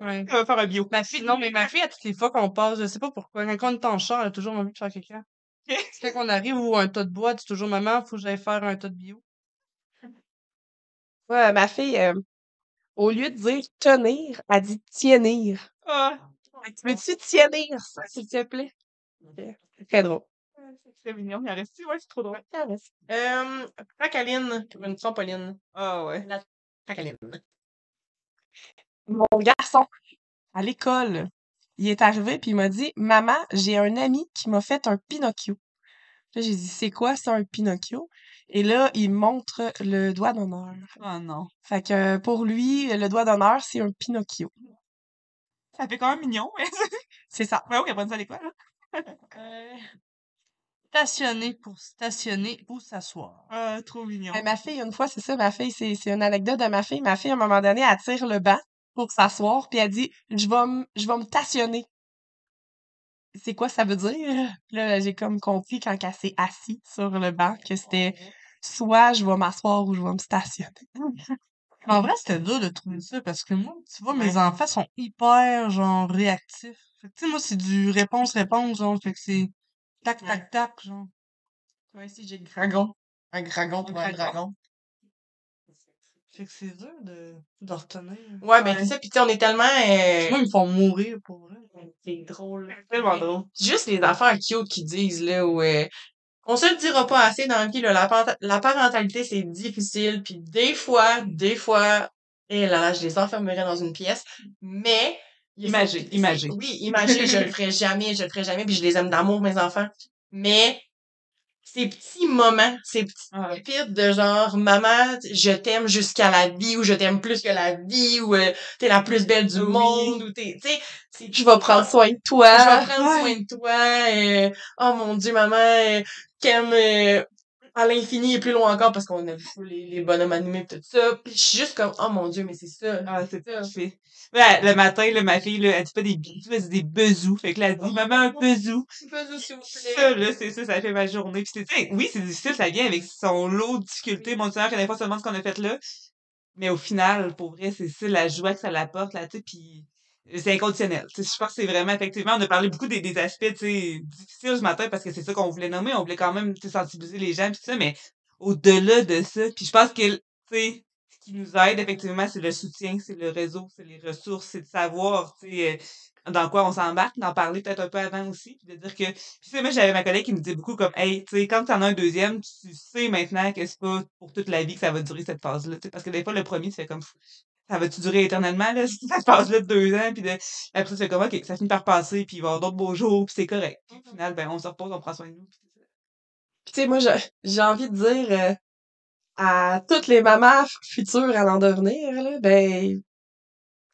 Ouais. On va faire un bio. Ma fille, non, mais ma fille, à toutes les fois qu'on passe, je sais pas pourquoi, quand on est en char, elle a toujours envie de faire caca. Quand on arrive ou un tas de bois, dit toujours, maman, faut que j'aille faire un tas de bio. Ouais, ma fille, euh, au lieu de dire tenir, elle dit tiennir. Ah, Veux-tu tiennir ça, s'il te plaît? C'est très drôle. c'est très mignon. Il en reste Ouais, c'est trop drôle. Euh, Tracaline pour une trampoline. Ah ouais. Tracaline. Mon garçon, à l'école, il est arrivé puis il m'a dit Maman, j'ai un ami qui m'a fait un Pinocchio. Là, j'ai dit C'est quoi ça, un Pinocchio? Et là, il me montre le doigt d'honneur. Ah non. Fait que pour lui, le doigt d'honneur, c'est un Pinocchio. Ça fait quand même mignon. C'est ça. ouais oui, apprendre ça à l'école. Euh, Stationner pour stationner ou s'asseoir. Ah, trop mignon. Euh, ma fille, une fois, c'est ça, ma fille, c'est c'est une anecdote de ma fille. Ma fille, à un moment donné, elle tire le banc pour s'asseoir, puis elle dit Je vais me je vais me stationner. c'est quoi ça veut dire? Là, j'ai comme compris quand elle s'est assise sur le banc que c'était soit je vais m'asseoir ou je vais me stationner. En vrai, c'était dur de trouver ça parce que moi, tu vois, mes enfants sont hyper, genre, réactifs. Fait que, tu sais, moi, c'est du réponse-réponse, genre, fait que c'est tac, tac, tac, genre. Moi ici, j'ai le dragon. Un dragon pour Un un dragon. Fait que c'est dur de, de retenir. Ouais, ben c'est ça. Puis tu sais, on est tellement... euh, Moi, ils me font mourir pour vrai. C'est drôle. Tellement drôle. Juste les affaires cute qu'ils disent, là, où... euh, on se le dira pas assez dans le vie, là, la, la parentalité, c'est difficile. Puis des fois, des fois... Et là là, je les enfermerais dans une pièce. Mais... c'est- imagé. Oui, imagé, je le ferai jamais, je le ferai jamais. Puis je les aime d'amour, mes enfants. Mais... Ces petits moments, ces petites Ah, pépites de genre maman je t'aime jusqu'à la vie ou je t'aime plus que la vie ou euh, t'es la plus belle du Oui. monde ou t'es tu sais Je vais prendre soin de je toi. vais prendre ouais. soin de toi euh, oh mon dieu maman euh, qu'aime euh, à l'infini et plus loin encore parce qu'on beaucoup les, les bonhommes animés pis tout ça puis je suis juste comme oh mon dieu mais c'est ça Ah, c'est ça. Ouais, le matin, là, ma fille, là, elle dit pas des bisous, elle dit des besous. Fait que là, elle dit, maman, un besou. Fais-le, s'il vous plaît. Ça, là, c'est ça, ça fait ma journée. Puis c'est, oui, c'est difficile, ça vient avec son lot de difficultés. Mon Dieu, que des fois, se demande ce qu'on a fait là. Mais au final, pour vrai, c'est ça, la joie que ça l'apporte, là, tu sais, puis c'est inconditionnel. Je pense que c'est vraiment, effectivement, on a parlé beaucoup des, des aspects, difficiles ce matin parce que c'est ça qu'on voulait nommer. On voulait quand même, sensibiliser les gens, tout ça, mais au-delà de ça, puis je pense que, tu sais, qui nous aide, effectivement, c'est le soutien, c'est le réseau, c'est les ressources, c'est de savoir, tu sais, euh, dans quoi on s'embarque, d'en parler peut-être un peu avant aussi, puis de dire que, puis tu sais, moi, j'avais ma collègue qui me disait beaucoup comme, hey, tu sais, quand t'en as un deuxième, tu sais maintenant que c'est pas pour toute la vie que ça va durer cette phase-là, tu sais, parce que des fois, le premier, tu fais comme, ça va-tu durer éternellement, là, cette phase-là de deux ans, puis de, après, tu fais comme, ok, ça finit par passer, puis il va y avoir d'autres beaux jours, puis c'est correct. Puis au final, ben, on se repose, on prend soin de nous, puis tu sais, moi, je- j'ai envie de dire euh, à toutes les mamans futures à l'en devenir, là, ben,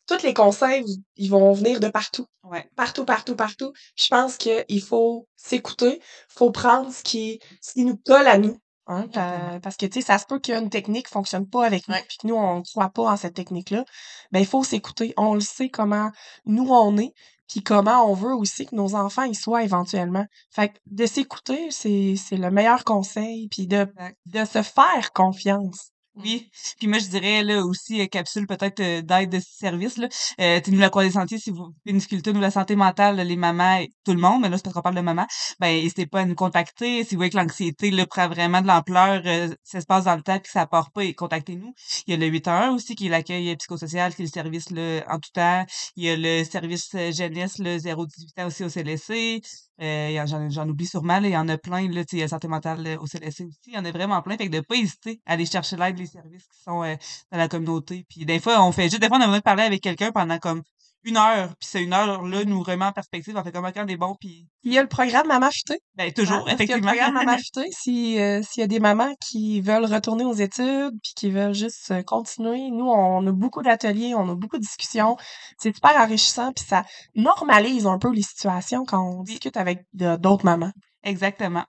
tous les conseils, ils vont venir de partout. Ouais. Partout, partout, partout. Je pense qu'il faut s'écouter, faut prendre ce qui, ce qui nous colle à nous. Hein, pa- parce que, tu sais, ça se peut qu'une technique fonctionne pas avec nous, puis que nous, on croit pas en cette technique-là. Ben, il faut s'écouter. On le sait comment nous, on est, puis comment on veut aussi que nos enfants y soient éventuellement. Fait que de s'écouter, c'est, c'est le meilleur conseil, puis de, de se faire confiance. Oui. Puis moi, je dirais là aussi, euh, capsule peut-être euh, d'aide de service. Là. Euh, tu nous la Croix des Sentiers, si vous avez une difficulté, nous, la santé mentale, là, les mamans, et tout le monde, mais là, c'est parce qu'on parle de maman, ben, n'hésitez pas à nous contacter. Si vous voyez que l'anxiété là, prend vraiment de l'ampleur, euh, ça se passe dans le temps, puis ça part pas, et contactez-nous. Il y a le 811 aussi, qui est l'accueil euh, psychosocial, qui est le service là, en tout temps. Il y a le service euh, jeunesse, le 018 ans aussi au CLSC. Euh, j'en, oublie sûrement, là, il y en a plein, là, il y a santé mentale euh, au CLSC aussi. Il y en a vraiment plein. Fait que de pas hésiter à aller chercher l'aide, les services qui sont euh, dans la communauté. Puis des fois, on fait juste, des fois, on a besoin de parler avec quelqu'un pendant comme une heure. Puis cette une heure-là nous remet en perspective. On fait comme quand on est bon, puis Il y a le programme Maman Futée. ben, toujours, Hein, parce qu'il y a le effectivement. programme Maman Futée, euh, s'il y a des mamans qui veulent retourner aux études puis qui veulent juste euh, continuer, nous, on a beaucoup d'ateliers, on a beaucoup de discussions. C'est super enrichissant puis ça normalise un peu les situations quand on discute avec d'autres mamans. Exactement.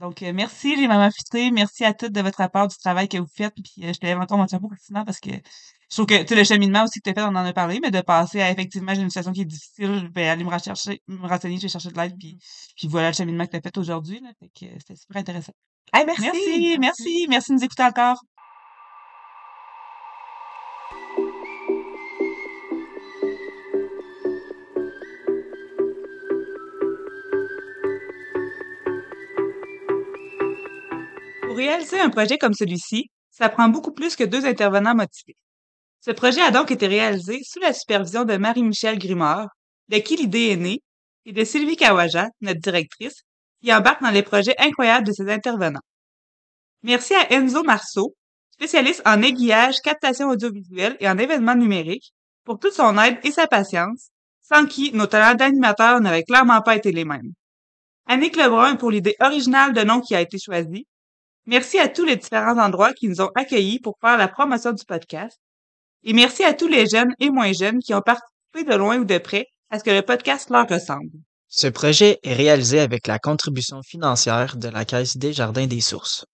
Donc, euh, merci les mamans futées. Merci à toutes de votre apport du travail que vous faites. Puis, euh, je te lève encore mon chapeau, Christina, parce que je trouve que, tu sais, le cheminement aussi que tu as fait, on en a parlé, mais de passer à, effectivement, j'ai une situation qui est difficile, je vais aller me rechercher, me renseigner, je vais chercher de l'aide, puis, puis voilà le cheminement que tu as fait aujourd'hui, là. Fait que euh, c'était super intéressant. Hey, merci! Merci, merci, merci de nous écouter encore. Réaliser un projet comme celui-ci, ça prend beaucoup plus que deux intervenants motivés. Ce projet a donc été réalisé sous la supervision de Marie-Michel Grimard, de qui l'idée est née, et de Sylvie Kawaja, notre directrice, qui embarque dans les projets incroyables de ses intervenants. Merci à Enzo Marceau, spécialiste en aiguillage, captation audiovisuelle et en événements numériques, pour toute son aide et sa patience, sans qui nos talents d'animateur n'auraient clairement pas été les mêmes. Annick Lebrun pour l'idée originale de nom qui a été choisie. Merci à tous les différents endroits qui nous ont accueillis pour faire la promotion du podcast. Et merci à tous les jeunes et moins jeunes qui ont participé de loin ou de près à ce que le podcast leur ressemble. Ce projet est réalisé avec la contribution financière de la Caisse des Jardins des Sources.